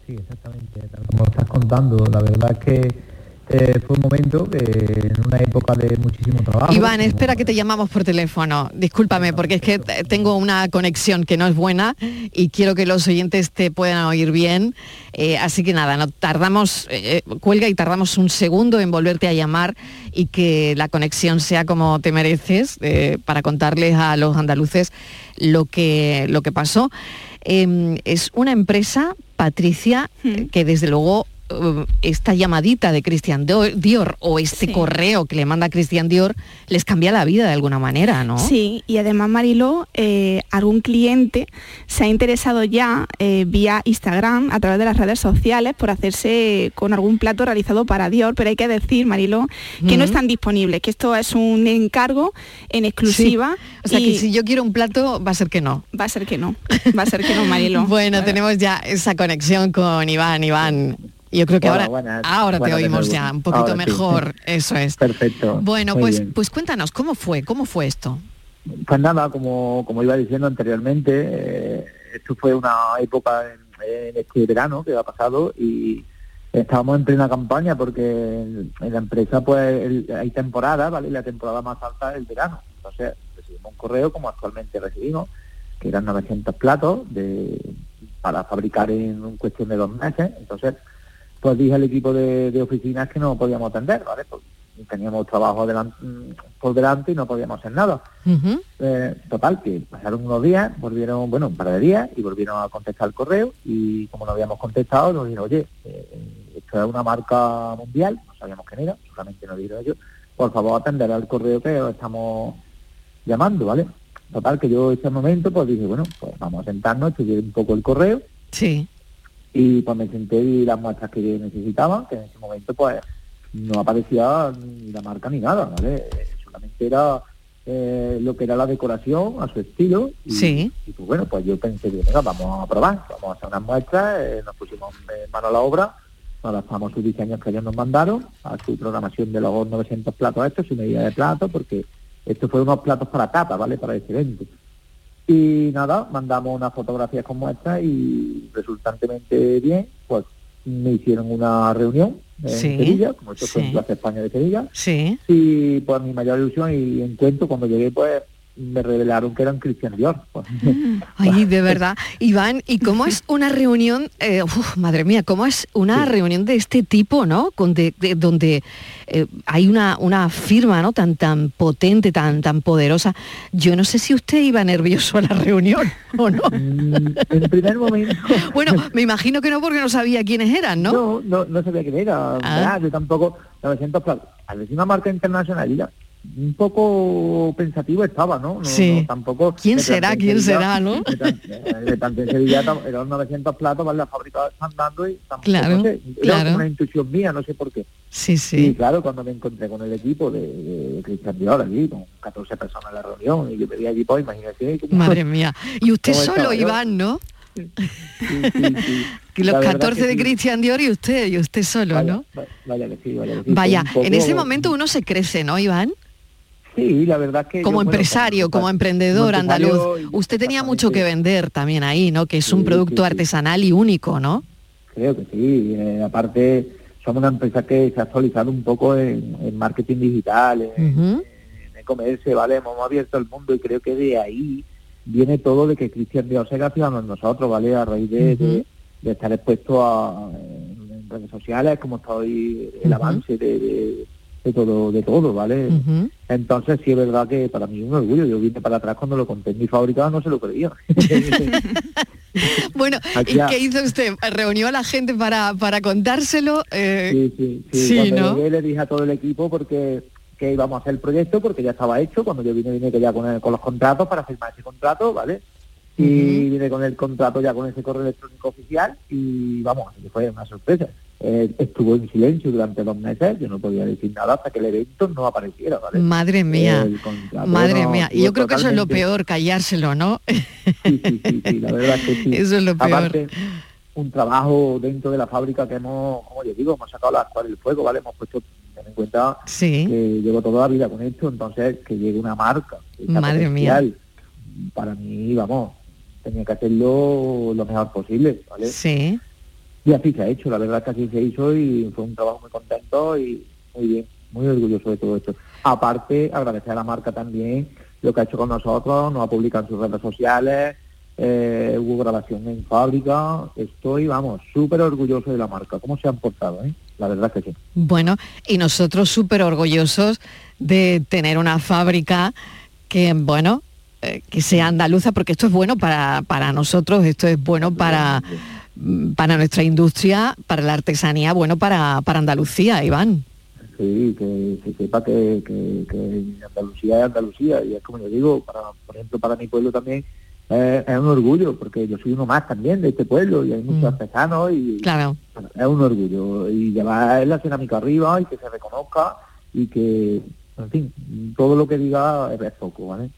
Sí, exactamente. Como estás contando, la verdad es que eh, fue un momento que en una época de muchísimo trabajo. Iván, espera que te llamamos por teléfono. Discúlpame, porque es que tengo una conexión que no es buena y quiero que los oyentes te puedan oír bien. Eh, así que nada, no tardamos, eh, cuelga y tardamos un segundo en volverte a llamar y que la conexión sea como te mereces eh, para contarles a los andaluces lo que, lo que pasó. Eh, es una empresa, Patricia, que desde luego eh, esta llamadita de Christian Dio- Dior o este correo que le manda Christian Dior les cambia la vida de alguna manera, ¿no? Sí, y además Mariló, eh, algún cliente se ha interesado ya eh, vía Instagram a través de las redes sociales por hacerse con algún plato realizado para Dior, pero hay que decir, Mariló, que no están disponibles, que esto es un encargo en exclusiva. Sí. O sea y que si yo quiero un plato va a ser que no. Va a ser que no, va a ser que no, Mariló. Bueno, tenemos ya esa conexión con Iván. Iván, yo creo que Hola, ahora, buenas. ahora te Buenas oímos ya un poquito Ahora sí. mejor. Eso es. Perfecto. Bueno, Muy pues, bien. pues cuéntanos, ¿cómo fue? ¿Cómo fue esto? Pues nada, como, como iba diciendo anteriormente, eh, esto fue una época en, en este verano que ha pasado y estábamos en plena campaña porque en, en la empresa pues el- hay temporada, ¿vale? La temporada más alta es el verano. Entonces recibimos un correo como actualmente recibimos, que eran 900 platos de, para fabricar en un cuestión de dos meses. Entonces, pues dije al equipo de, de oficinas que no podíamos atender, ¿vale? Pues teníamos trabajo delan- por delante y no podíamos hacer nada. Eh, total, que pasaron unos días, volvieron, bueno, un par de días, y volvieron a contestar el correo, y como no habíamos contestado, nos dijeron, oye, eh, esto es una marca mundial, no sabíamos quién era, solamente nos dijeron ellos, por favor atender al correo que os estamos llamando, ¿vale? Total, que yo ese momento, pues dije, bueno, pues vamos a sentarnos, estudié un poco el correo, Sí. Y pues me senté y las muestras que necesitaban, que en ese momento pues no aparecía ni la marca ni nada, ¿vale? Eh, Solamente era eh, lo que era la decoración a su estilo. Y, Sí. y, pues bueno, pues yo pensé, que, venga, vamos a probar, vamos a hacer unas muestras, eh, nos pusimos en mano a la obra, nos adaptamos sus diseños que ellos nos mandaron, a su programación de los 900 platos estos, su medida de plato, porque esto fue unos platos para tapa, ¿vale? Para ese evento. Y nada, mandamos unas fotografías con muestras y resultantemente bien, pues me hicieron una reunión en Sí, Sevilla, como esto fue en sí. Plaza España de Sevilla. Sí. Y pues mi mayor ilusión y encuentro cuando llegué pues me revelaron que eran Cristian Dior. Pues, Ay, de verdad. Iván, ¿y cómo es una reunión, eh, uf, madre mía, cómo es una reunión de este tipo, ¿no? Con de- de- donde eh, hay una, una firma, ¿no? Tan, tan potente, tan, tan poderosa. Yo no sé si usted iba nervioso a la reunión o no. en primer momento. Bueno, me imagino que no porque no sabía quiénes eran, ¿no? No, no, no sabía quién era. Ah. Yo tampoco, 900 platos. Al decir una marca internacional, ya un poco pensativo estaba, ¿no? no Sí. no, tampoco. ¿Quién será? ¿Quién será, no? Me planteé, eh, en Sevilla, eran 900 platos, ¿vale? La fábrica andando y tampoco, Claro, no sé, era claro. como una intuición mía, no sé por qué. Sí, Y sí. claro, cuando me encontré con el equipo de, de Cristian Dior allí, con 14 personas en la reunión, y yo vi allí, pues imagínate. Madre mía. Y usted ¿Cómo solo? Iván, ¿no? Que La los verdad 14 que de sí. Cristian Dior y usted, y usted solo, ¿no? Vaya sí, vaya sí. Vaya, un en ese momento uno se crece, ¿no, Iván? Sí, la verdad que... Como yo, bueno, empresario, como emprendedor como andaluz. Usted tenía mucho que vender también ahí, ¿no? Que es un producto sí, artesanal y único, ¿no? Creo que sí. eh, aparte, somos una empresa que se ha actualizado un poco en, en marketing digital, en, Ujú. en e-commerce, ¿vale? Hemos abierto el mundo y creo que de ahí viene todo de que Cristian Dios se ha fijado en nosotros, ¿vale? A raíz de, de- de estar expuesto a en, redes sociales, como está hoy el avance de, de- de todo, de todo, ¿vale? Entonces sí es verdad que para mí es un orgullo. Yo vine para atrás cuando lo conté en mi fábrica, no se lo creía. Bueno, ¿y qué hizo usted? ¿Reunió a la gente para, para contárselo? Eh, Sí, sí, sí. Sí, cuando ¿no? llegué le dije a todo el equipo porque que íbamos a hacer el proyecto porque ya estaba hecho. Cuando yo vine, vine que ya con, el- con los contratos para firmar ese contrato, ¿vale? Y vine con el contrato ya con ese correo electrónico oficial y vamos, fue una sorpresa. Eh, estuvo en silencio durante dos meses, yo no podía decir nada hasta que el evento no apareciera, ¿vale? Madre mía, madre no, mía. Y yo creo que eso es lo peor, callárselo, ¿no? Sí, sí, la verdad es que sí. Eso es lo peor. Aparte, un trabajo dentro de la fábrica que hemos, como yo digo, hemos sacado la actual del fuego, ¿vale? Hemos puesto ten en cuenta Sí. que llevo toda la vida con esto, entonces que llegue una marca. Madre mía. Para mí, vamos, tenía que hacerlo lo mejor posible, ¿vale? Sí. Y así se ha hecho, la verdad que así se hizo y fue un trabajo muy contento y muy bien, muy orgulloso de todo esto. Aparte, agradecer a la marca también lo que ha hecho con nosotros, nos ha publicado en sus redes sociales, eh, hubo grabación en fábrica, estoy, vamos, súper orgulloso de la marca, cómo se han portado, ¿eh? La verdad que sí. Bueno, y nosotros súper orgullosos de tener una fábrica que, bueno, eh, que sea andaluza, porque esto es bueno para, para nosotros, esto es bueno para, para nuestra industria, para la artesanía, bueno para, para Andalucía, Iván. Sí, que se sepa que, que, que Andalucía es Andalucía y es como yo digo, para, por ejemplo, para mi pueblo también eh, es un orgullo porque yo soy uno más también de este pueblo y hay muchos artesanos y Claro. es un orgullo y llevar la cerámica arriba y que se reconozca y que, en fin, todo lo que diga es poco, ¿vale?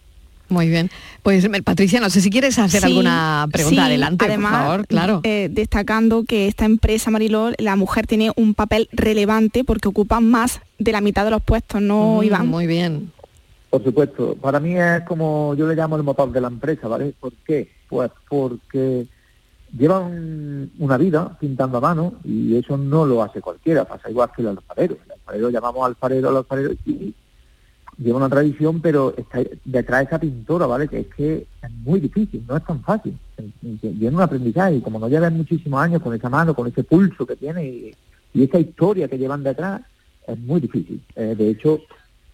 Muy bien. Pues Patricia, no sé si quieres hacer Sí, alguna pregunta. sí, Adelante, además, por favor, claro. eh, destacando que esta empresa Mariló, la mujer tiene un papel relevante porque ocupa más de la mitad de los puestos, ¿no, Mm, Iván? Muy bien. Por supuesto, para mí es como yo le llamo el motor de la empresa, ¿vale? ¿Por qué? Pues porque llevan una vida pintando a mano y eso no lo hace cualquiera, pasa igual que el alfarero. El alfarero llamamos alfarero al alfarero y lleva una tradición, pero está detrás de esa pintora, ¿vale? Que es que es muy difícil, no es tan fácil. Viene un aprendizaje y como no llevan muchísimos años con esa mano, con ese pulso que tiene y, y esa historia que llevan detrás, es muy difícil. Eh, de hecho,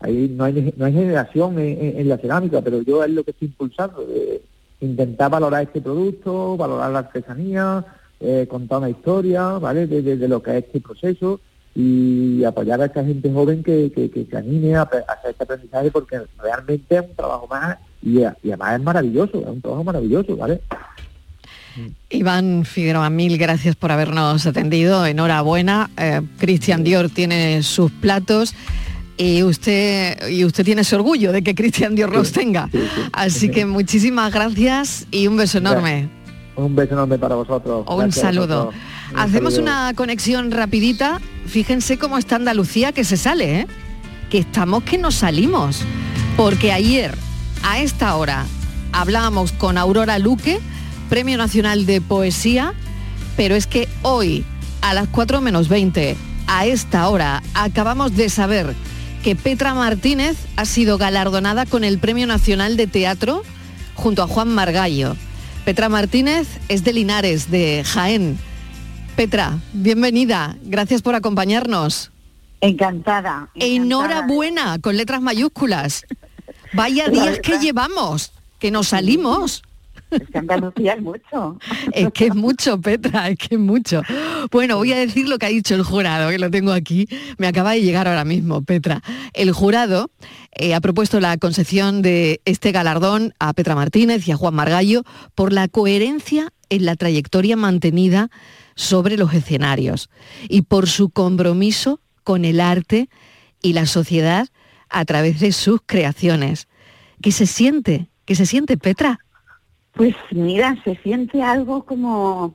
ahí no hay, no hay generación en, la cerámica, pero yo es lo que estoy impulsando, de intentar valorar este producto, valorar la artesanía, eh, contar una historia, ¿vale? De- de lo que es este proceso y apoyar a esta gente joven que, que- que se anime a, hacer este aprendizaje porque realmente es un trabajo más y, a- y además es maravilloso, es un trabajo maravilloso, ¿vale? Iván Figueroa, mil gracias por habernos atendido. Enhorabuena. Eh, Cristian Dior tiene sus platos y usted y usted tiene ese orgullo de que Cristian Dior los tenga. Así que muchísimas gracias y un beso enorme. Un beso enorme para vosotros. Un saludo. vosotros. Un Hacemos saludo. una conexión rapidita. Fíjense cómo está Andalucía que se sale, ¿eh? Que estamos que nos salimos. Porque ayer, a esta hora, hablábamos con Aurora Luque, Premio Nacional de Poesía, pero es que hoy, a las 4 menos 20, a esta hora, acabamos de saber que Petra Martínez ha sido galardonada con el Premio Nacional de Teatro junto a Juan Margallo. Petra Martínez es de Linares, de Jaén. Petra, bienvenida. Gracias por acompañarnos. Encantada. Enhorabuena, con letras mayúsculas. Vaya días que llevamos, que nos salimos. Es que Andalucía es mucho. Es que es mucho, Petra, es que es mucho. Bueno, voy a decir lo que ha dicho el jurado, que lo tengo aquí. Me acaba de llegar ahora mismo, Petra. El jurado eh, ha propuesto la concesión de este galardón a Petra Martínez y a Juan Margallo por la coherencia en la trayectoria mantenida sobre los escenarios y por su compromiso con el arte y la sociedad a través de sus creaciones. ¿Qué se siente? ¿Qué se siente, Petra? Pues mira, se siente algo como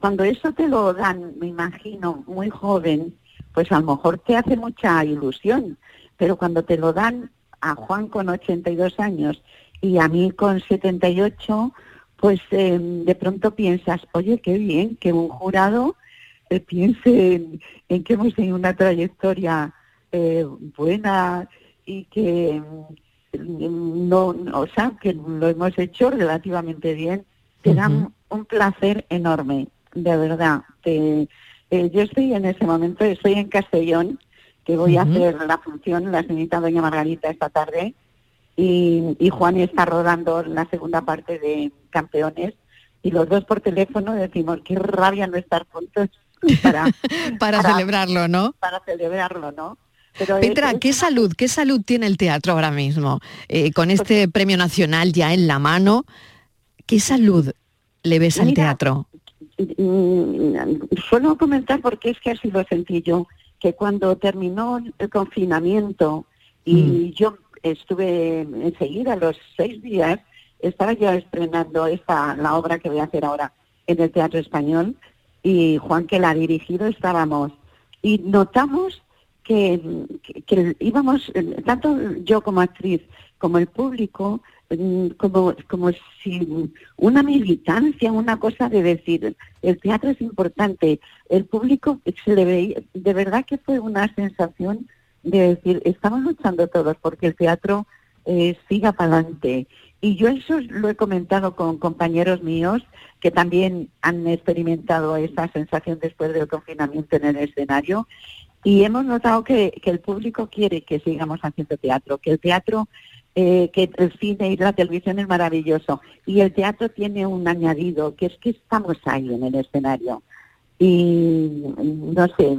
cuando eso te lo dan, me imagino, muy joven, pues a lo mejor te hace mucha ilusión, pero cuando te lo dan a Juan con 82 años y a mí con 78, pues eh, de pronto piensas, oye, qué bien que un jurado eh, piense en, que hemos tenido una trayectoria eh, buena y que no, o sea, que lo hemos hecho relativamente bien, te dan un placer enorme, de verdad. Te, yo estoy en ese momento, estoy en Castellón, que voy a hacer la función, la señorita Doña Margarita esta tarde, y, y Juan está rodando la segunda parte de Campeones, y los dos por teléfono decimos, qué rabia no estar juntos para, para, celebrarlo, ¿no? Para celebrarlo, ¿no? Pero Petra, ¿qué salud, qué salud tiene el teatro ahora mismo? Eh, con Pues este premio nacional ya en la mano, ¿qué salud le ves al teatro? Mm, Suelo comentar porque es que así lo sentí yo, que cuando terminó el confinamiento y yo estuve enseguida, los seis días, estaba ya estrenando esta, la obra que voy a hacer ahora en el Teatro Español y Juan que la ha dirigido estábamos y notamos que, íbamos, eh, tanto yo como actriz como el público, mm, como, como si una militancia, una cosa de decir, el teatro es importante, el público se le veía, de verdad que fue una sensación de decir, estamos luchando todos porque el teatro eh, siga para adelante. Y yo eso lo he comentado con compañeros míos que también han experimentado esa sensación después del confinamiento en el escenario y hemos notado que, el público quiere que sigamos haciendo teatro, que el teatro, eh, que el cine y la televisión es maravilloso y el teatro tiene un añadido, que es que estamos ahí en el escenario. Y no sé,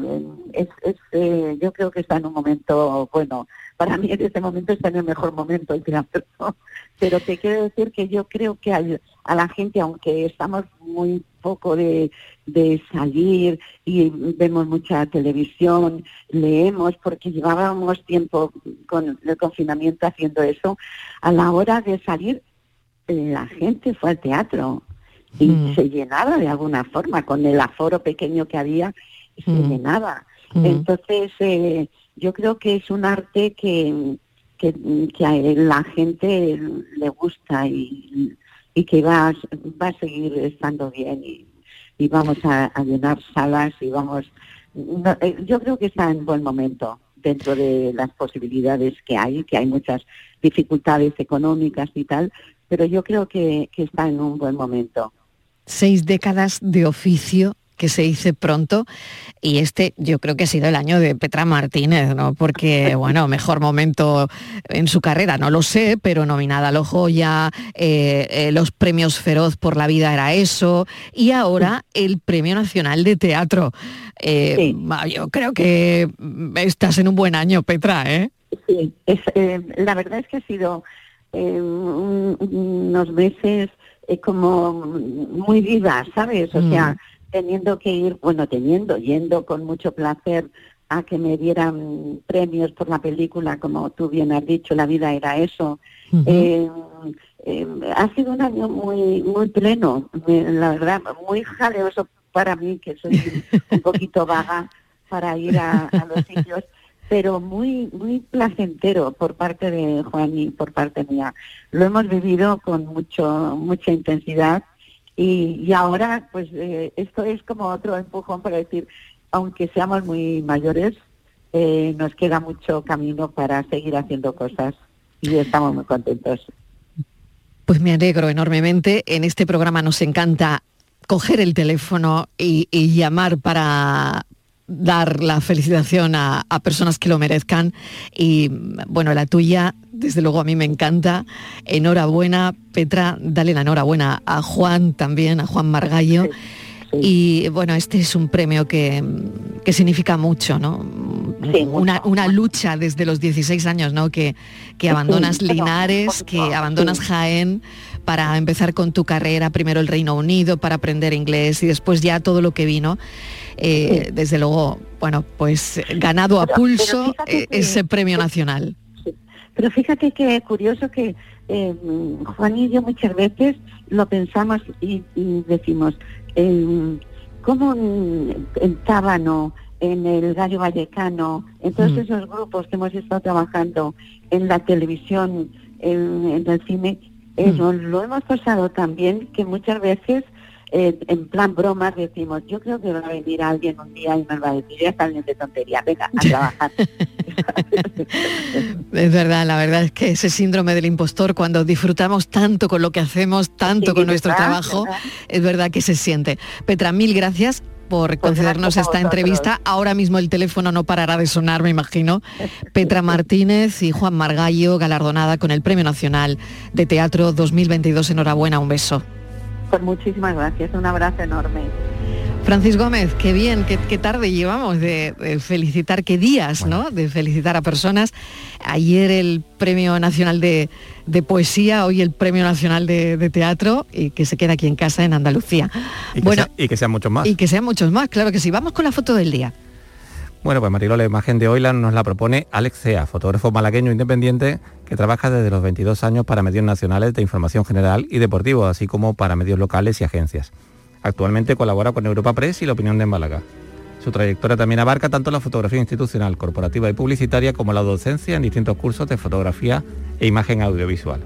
es, es, eh, yo creo que está en un momento, bueno, para mí en este momento está en el mejor momento el teatro, pero te quiero decir que yo creo que a la gente, aunque estamos muy poco de, de salir y vemos mucha televisión, leemos, porque llevábamos tiempo con el confinamiento haciendo eso, a la hora de salir la gente fue al teatro y se llenaba de alguna forma, con el aforo pequeño que había, se llenaba. Entonces, eh, yo creo que es un arte que, que, que a la gente le gusta y, y que va, a- va a seguir estando bien y, y vamos a, a llenar salas y vamos... no, eh, yo creo que está en buen momento dentro de las posibilidades que hay, que hay muchas dificultades económicas y tal, pero yo creo que, que está en un buen momento. Seis décadas de oficio que se dice pronto y este yo creo que ha sido el año de Petra Martínez, ¿no? Porque, bueno, mejor momento en su carrera, no lo sé, pero nominada a los Joya, eh, eh, los premios Feroz por la vida era eso y ahora el Premio Nacional de Teatro. Eh, Yo creo que estás en un buen año, Petra, ¿eh? Sí, es, la verdad es que ha sido un- unos meses eh, como muy vivas, ¿sabes? O sea, teniendo que ir, bueno, teniendo, yendo con mucho placer a que me dieran premios por la película, como tú bien has dicho, la vida era eso. Eh, eh, ha sido un año muy muy pleno, la verdad, muy jaleoso para mí, que soy un poquito vaga para ir a, a los sitios, pero muy muy placentero por parte de Juan y por parte mía. Lo hemos vivido con mucho mucha intensidad y, y ahora pues eh, esto es como otro empujón para decir, aunque seamos muy mayores, eh, nos queda mucho camino para seguir haciendo cosas y estamos muy contentos. Pues me alegro enormemente. En este programa nos encanta coger el teléfono y, y llamar para dar la felicitación a, a personas que lo merezcan. Y bueno, la tuya, desde luego a mí me encanta. Enhorabuena, Petra, dale la enhorabuena a Juan también, a Juan Margallo. Y bueno, este es un premio que, que significa mucho, ¿no? una, una lucha desde los 16 años, ¿no? Que, que abandonas Linares, que abandonas Jaén para empezar con tu carrera, primero el Reino Unido, para aprender inglés y después ya todo lo que vino. Eh, Desde luego, bueno, pues ganado a pulso eh, que- ese premio nacional. Pero fíjate que curioso que eh, Juan y yo muchas veces lo pensamos y, y decimos, eh, ¿cómo en, Tábano, en el Gallo Vallecano, en todos Mm. esos grupos que hemos estado trabajando en la televisión, en, en el cine, eh, Mm. lo hemos pasado también que muchas veces eh, en plan bromas decimos, yo creo que va a venir alguien un día y nos va a decir, ya salen de tontería, venga, a trabajar. Es verdad, la verdad es que ese síndrome del impostor, cuando disfrutamos tanto con lo que hacemos, tanto Sí, con nuestro ¿verdad? trabajo, ¿verdad? es verdad que se siente. Petra, mil gracias por concedernos gracias a esta entrevista. Ahora mismo el teléfono no parará de sonar, me imagino. Petra Martínez y Juan Margallo, galardonada con el Premio Nacional de Teatro 2022. Enhorabuena, un beso. Pues muchísimas gracias, un abrazo enorme. Francis Gómez, qué bien, qué, qué tarde llevamos de, de felicitar, qué días, ¿no? De felicitar a personas. Ayer el Premio Nacional de, de Poesía, hoy el Premio Nacional de, de Teatro y que se queda aquí en casa en Andalucía. Y que, bueno, sea- y que sean muchos más. y que sean muchos más, claro que sí. Vamos con la foto del día. Bueno, pues Marilo, la imagen de hoy la- nos la propone Alex Cea, fotógrafo malagueño independiente que trabaja desde los 22 años para medios nacionales de información general y deportivo, así como para medios locales y agencias. Actualmente colabora con Europa Press y La Opinión de Málaga. Su trayectoria también abarca tanto la fotografía institucional, corporativa y publicitaria como la docencia en distintos cursos de fotografía e imagen audiovisual.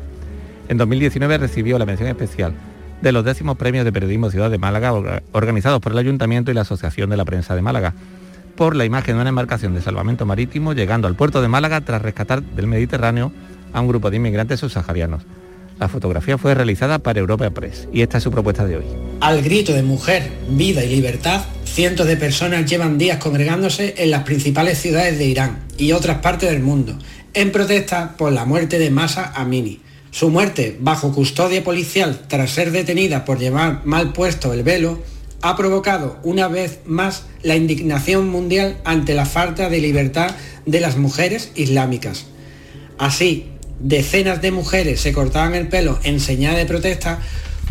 En 2019 recibió la mención especial de los décimos premios de periodismo Ciudad de Málaga orga- organizados por el Ayuntamiento y la Asociación de la Prensa de Málaga por la imagen de una embarcación de salvamento marítimo llegando al puerto de Málaga tras rescatar del Mediterráneo a un grupo de inmigrantes subsaharianos. La fotografía fue realizada para Europa Press y esta es su propuesta de hoy. Al grito de mujer, vida y libertad, cientos de personas llevan días congregándose en las principales ciudades de Irán y otras partes del mundo, en protesta por la muerte de Masa Amini. Su muerte, bajo custodia policial tras ser detenida por llevar mal puesto el velo, ha provocado una vez más la indignación mundial ante la falta de libertad de las mujeres islámicas. Así, decenas de mujeres se cortaban el pelo en señal de protesta,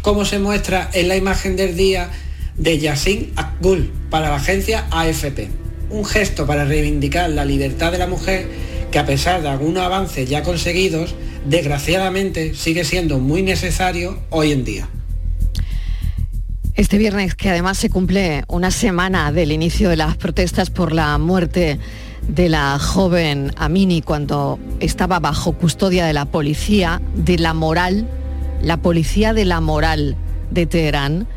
como se muestra en la imagen del día de Yassin Akgul para la agencia AFP. Un gesto para reivindicar la libertad de la mujer que a pesar de algunos avances ya conseguidos, desgraciadamente sigue siendo muy necesario hoy en día. Este viernes, que además se cumple una semana del inicio de las protestas por la muerte de la joven Amini cuando estaba bajo custodia de la policía de la moral, la policía de la moral de Teherán,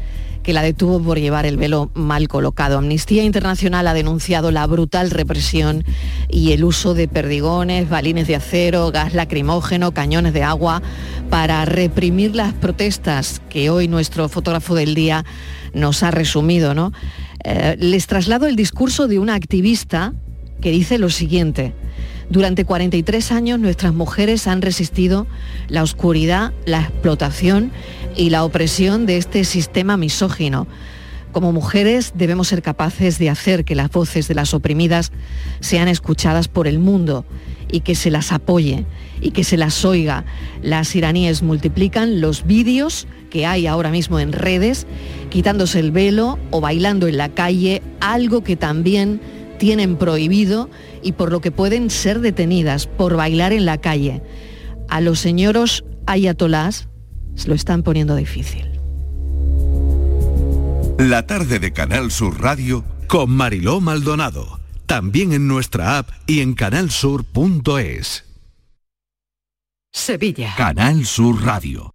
que la detuvo por llevar el velo mal colocado. Amnistía Internacional ha denunciado la brutal represión y el uso de perdigones, balines de acero, gas lacrimógeno, cañones de agua para reprimir las protestas que hoy nuestro fotógrafo del día nos ha resumido. ¿no? Eh, les traslado el discurso de una activista que dice lo siguiente. Durante 43 años nuestras mujeres han resistido la oscuridad, la explotación y la opresión de este sistema misógino. Como mujeres debemos ser capaces de hacer que las voces de las oprimidas sean escuchadas por el mundo y que se las apoye y que se las oiga. Las iraníes multiplican los vídeos que hay ahora mismo en redes, quitándose el velo o bailando en la calle, algo que también tienen prohibido y por lo que pueden ser detenidas por bailar en la calle. A los señoros ayatolás se lo están poniendo difícil. La tarde de Canal Sur Radio Con Mariló Maldonado. También en nuestra app y en canalsur.es. Sevilla. Canal Sur Radio.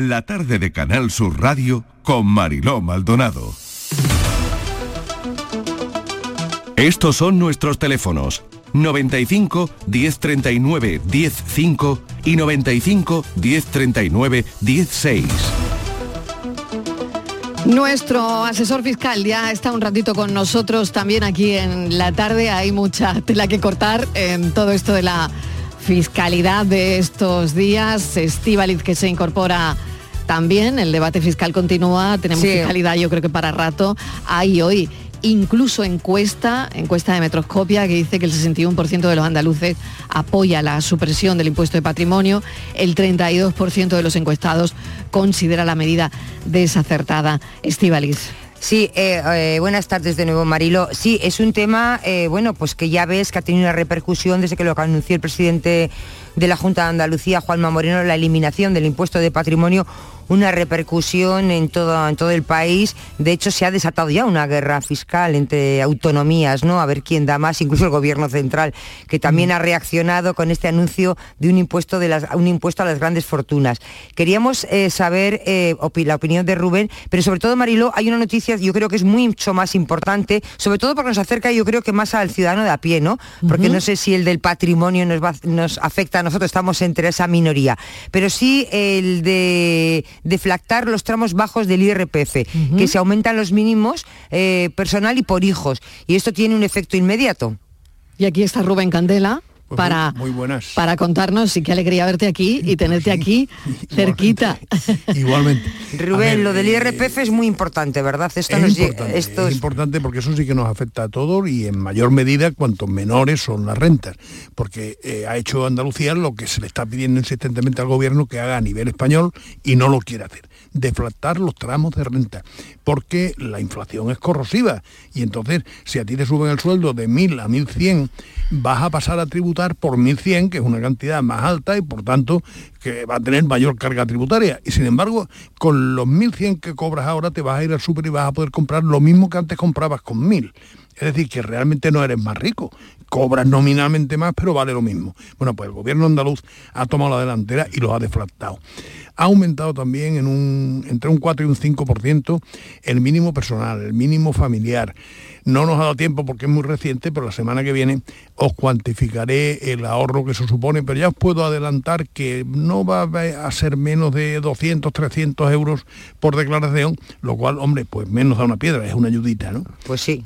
La tarde de Canal Sur Radio con Mariló Maldonado. Estos son nuestros teléfonos 95 1039 105 y 95 1039 16. Nuestro asesor fiscal ya está un ratito con nosotros también aquí en la tarde. Hay mucha tela que cortar en todo esto de la fiscalidad de estos días. Estivaliz que se incorpora también, el debate fiscal continúa, tenemos Sí. fiscalidad yo creo que para rato. Hay hoy incluso encuesta, encuesta de Metroscopia que dice que el 61% de los andaluces apoya la supresión del impuesto de patrimonio, el 32% de los encuestados considera la medida desacertada. Estivaliz. Sí, eh, eh, buenas tardes de nuevo, Marilo. Sí, es un tema, eh, bueno, pues que ya ves que ha tenido una repercusión desde que lo anunció el presidente de la Junta de Andalucía, Juanma Moreno, la eliminación del impuesto de patrimonio, una repercusión en todo, en todo el país. De hecho, se ha desatado ya una guerra fiscal entre autonomías, ¿no? A ver quién da más, incluso el gobierno central, que también ha reaccionado con este anuncio de un impuesto, de las, un impuesto a las grandes fortunas. Queríamos eh, saber eh, opi- la opinión de Rubén, pero sobre todo, Mariló, hay una noticia, yo creo que es mucho más importante, sobre todo porque nos acerca, yo creo que más al ciudadano de a pie, ¿no? Porque no sé si el del patrimonio nos, va- nos afecta a nosotros, estamos entre esa minoría, pero sí el de deflactar los tramos bajos del IRPF, que se aumentan los mínimos eh, personal y por hijos, y esto tiene un efecto inmediato. Y aquí está Rubén Candela. Pues para, muy buenas. para contarnos y qué alegría verte aquí y tenerte aquí cerquita. Igualmente. Rubén, ver, lo del eh, IRPF es muy importante, ¿verdad? Esto es nos llega- importante, esto es es- importante porque eso sí que nos afecta a todos y en mayor medida cuanto menores son las rentas, porque eh, ha hecho Andalucía lo que se le está pidiendo insistentemente al gobierno que haga a nivel español y no lo quiere hacer, deflactar los tramos de renta, porque la inflación es corrosiva y entonces si a ti te suben el sueldo de 1.000 a 1.100, vas a pasar a tributar por 1.100, que es una cantidad más alta y por tanto que va a tener mayor carga tributaria. Y sin embargo, con los 1.100 que cobras ahora te vas a ir al súper y vas a poder comprar lo mismo que antes comprabas con 1.000. Es decir, que realmente no eres más rico. Cobras nominalmente más, pero vale lo mismo. Bueno, pues el gobierno andaluz ha tomado la delantera y los ha deflactado. Ha aumentado también en un, entre un 4 y un 5% el mínimo personal, el mínimo familiar. No nos ha dado tiempo porque es muy reciente, pero la semana que viene os cuantificaré el ahorro que se supone, pero ya os puedo adelantar que no va a ser menos de 200, 300 euros por declaración, lo cual, hombre, pues menos da una piedra, es una ayudita, ¿no? Pues sí.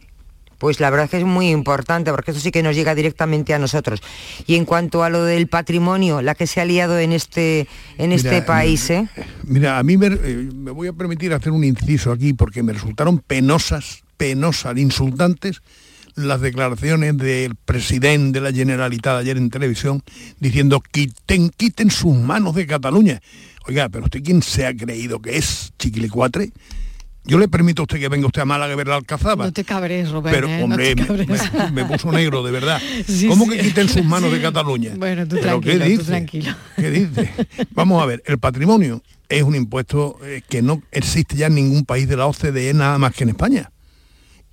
Pues la verdad es que es muy importante porque esto sí que nos llega directamente a nosotros. Y en cuanto a lo del patrimonio, la que se ha liado en este, en este país, ¿eh? Mira, a mí me, eh, me voy a permitir hacer un inciso aquí porque me resultaron penosas, penosas, insultantes las declaraciones del presidente de la Generalitat ayer en televisión diciendo quiten, quiten sus manos de Cataluña. Oiga, pero usted quién se ha creído que es Chiquilicuatre? Yo le permito a usted que venga usted a Málaga a ver la Alcazaba. No te cabres, Rubén. Pero, ¿eh? hombre, no me, cabres. me- me puso negro, de verdad. Sí, ¿Cómo sí. que quiten sus manos de. Cataluña? Bueno, tú ¿Pero tranquilo, qué tú dice? tranquilo. ¿Qué dice? Vamos a ver, el patrimonio es un impuesto eh, que no existe ya en ningún país de la OCDE nada más que en España.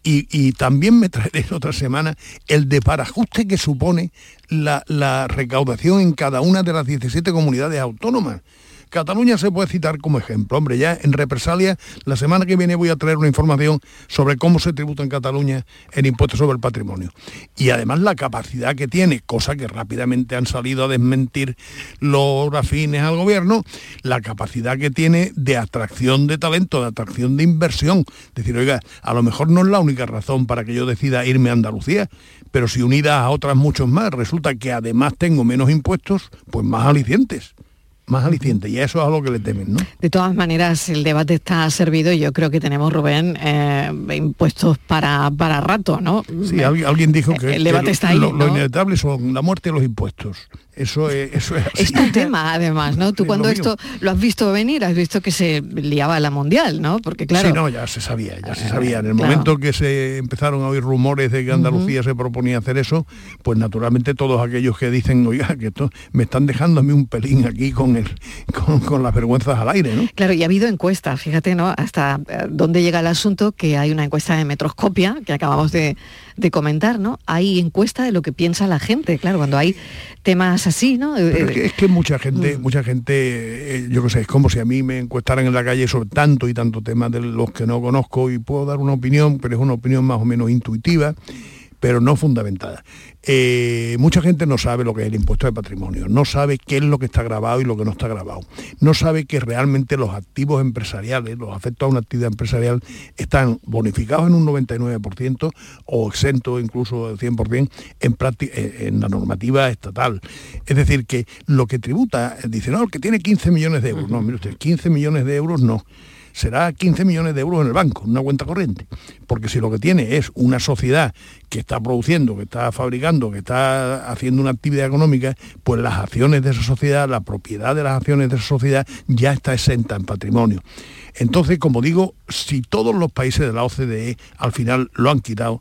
Y, y también me traeré otra semana el de parajuste que supone la, la recaudación en cada una de las 17 comunidades autónomas. Cataluña se puede citar como ejemplo. Hombre, ya en represalia, la semana que viene voy a traer una información sobre cómo se tributa en Cataluña el impuesto sobre el patrimonio. Y además la capacidad que tiene, cosa que rápidamente han salido a desmentir los afines al gobierno, la capacidad que tiene de atracción de talento, de atracción de inversión. Decir, oiga, a lo mejor no es la única razón para que yo decida irme a Andalucía, pero si unida a otras muchos más, resulta que además tengo menos impuestos, pues más alicientes. Más alicientes. Y eso es a lo que le temen, ¿no? De todas maneras, el debate está servido y yo creo que tenemos, Rubén, eh, impuestos para, para rato, ¿no? Sí, alguien, dijo que, El debate está ahí, lo- lo ¿no? inevitable son la muerte y los impuestos. Eso es, eso es así. Es tu tema, además, ¿no? Tú cuando lo esto lo has visto venir, has visto que se liaba la mundial, ¿no? Porque claro, Sí, no, ya se sabía, ya se sabía. En el claro. momento que se empezaron a oír rumores de que Andalucía se proponía hacer eso, pues naturalmente todos aquellos que dicen, oiga, que esto me están dejando a mí un pelín aquí con el con, con las vergüenzas al aire, ¿no? Claro, y ha habido encuestas, fíjate, ¿no? Hasta eh, dónde llega el asunto, que hay una encuesta de Metroscopia, que acabamos de, de comentar, ¿no? Hay encuesta de lo que piensa la gente, claro, cuando hay temas así, ¿no? Eh, Pero es que, mucha gente, mucha gente, eh, yo qué sé, es como si a mí me encuestaran en la calle sobre tanto y tanto temas de los que no conozco y puedo dar una opinión, pero es una opinión más o menos intuitiva, pero no fundamentada. Eh, mucha gente no sabe lo que es el impuesto de patrimonio, no sabe qué es lo que está grabado y lo que no está grabado, no sabe que realmente los activos empresariales, los afectos a una actividad empresarial, están bonificados en un 99% o exentos incluso del 100% en, en la normativa estatal. Es decir, que lo que tributa, eh, dice, no, el que tiene 15 millones de euros, no, mire usted, 15 millones de euros no será 15 millones de euros en el banco, en una cuenta corriente. Porque si lo que tiene es una sociedad que está produciendo, que está fabricando, que está haciendo una actividad económica, pues las acciones de esa sociedad, la propiedad de las acciones de esa sociedad ya está exenta en patrimonio. Entonces, como digo, si todos los países de la OCDE al final lo han quitado,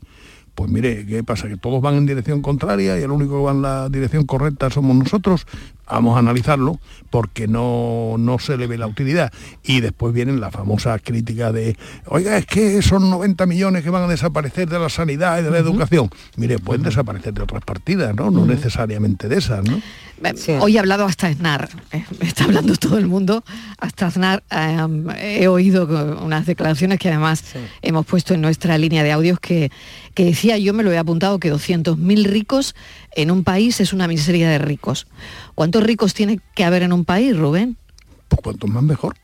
pues mire, ¿qué pasa? Que todos van en dirección contraria y el único que va en la dirección correcta somos nosotros. Vamos a analizarlo porque no, no se le ve la utilidad. Y después vienen las famosas críticas de, oiga, es que son 90 millones que van a desaparecer de la sanidad y de la educación. Mire, pueden desaparecer de otras partidas, ¿no? No necesariamente de esas, ¿no? Hoy ha hablado hasta Aznar, eh, está hablando todo el mundo, hasta Aznar eh, he oído unas declaraciones que además hemos puesto en nuestra línea de audios que, que decía, yo me lo he apuntado, que 200.000 ricos en un país es una miseria de ricos. ¿Cuántos ricos tiene que haber en un país, Rubén? Pues cuanto más mejor.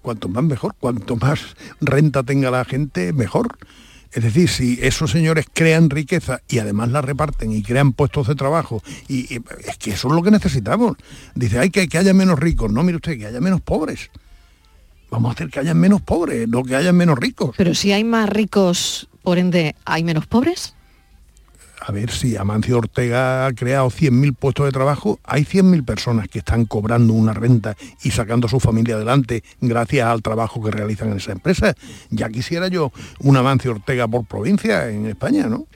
Cuanto más mejor. Cuanto más renta tenga la gente, mejor. Es decir, si esos señores crean riqueza y además la reparten y crean puestos de trabajo, y, y es que eso es lo que necesitamos. Dice, hay que, que haya menos ricos. No, mire usted, que haya menos pobres. Vamos a hacer que haya menos pobres, no que haya menos ricos. Pero si hay más ricos, por ende, ¿hay menos pobres? A ver, si Amancio Ortega ha creado 100.000 puestos de trabajo, hay 100.000 personas que están cobrando una renta y sacando a su familia adelante gracias al trabajo que realizan en esa empresa. Ya quisiera yo un Amancio Ortega por provincia en España, ¿no?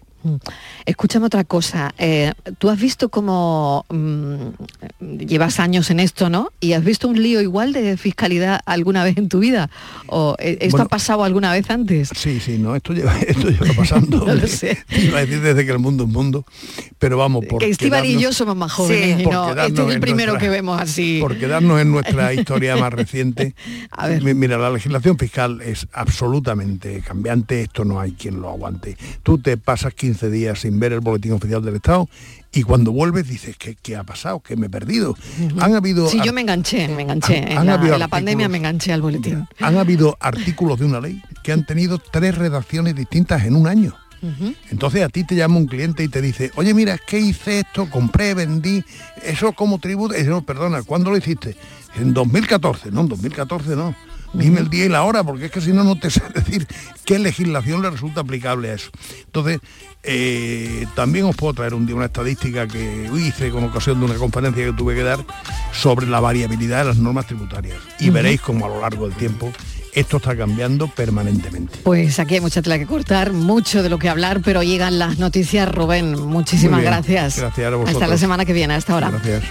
Escúchame otra cosa. eh, Tú has visto cómo mm, llevas años en esto, ¿no? ¿Y has visto un lío igual de fiscalidad alguna vez en tu vida? ¿O eh, esto Bueno, ha pasado alguna vez antes? Sí, sí, no, esto lleva, esto lleva pasando. No lo sé. Iba a decir desde que el mundo es mundo, pero vamos, por Que Estíbal y yo somos más jóvenes por no, este es el primero nuestra- que vemos así. Por quedarnos en nuestra historia más reciente. Mi- Mira, la legislación fiscal es absolutamente cambiante, esto no hay quien lo aguante. Tú te pasas 15 días sin ver el boletín oficial del Estado y cuando vuelves dices, ¿qué, qué ha pasado? ¿Qué me he perdido? Han habido... Sí, yo me enganché, me enganché. Han- en han la, habido en la pandemia me enganché al boletín. Han habido artículos de una ley que han tenido tres redacciones distintas en un año. Entonces a ti te llama un cliente y te dice, oye mira, que hice esto, compré, vendí, eso como tributo, y dice, no, perdona, ¿cuándo lo hiciste? En 2014, no, en 2014 no. Dime el día y la hora, porque es que si no, no te sé decir qué legislación le resulta aplicable a eso. Entonces, eh, también os puedo traer un día una estadística que hice con ocasión de una conferencia que tuve que dar sobre la variabilidad de las normas tributarias. Y veréis cómo a lo largo del tiempo esto está cambiando permanentemente. Pues aquí hay mucha tela que cortar, mucho de lo que hablar, pero llegan las noticias. Rubén, muchísimas gracias. Gracias a Hasta la semana que viene, hasta ahora. Gracias.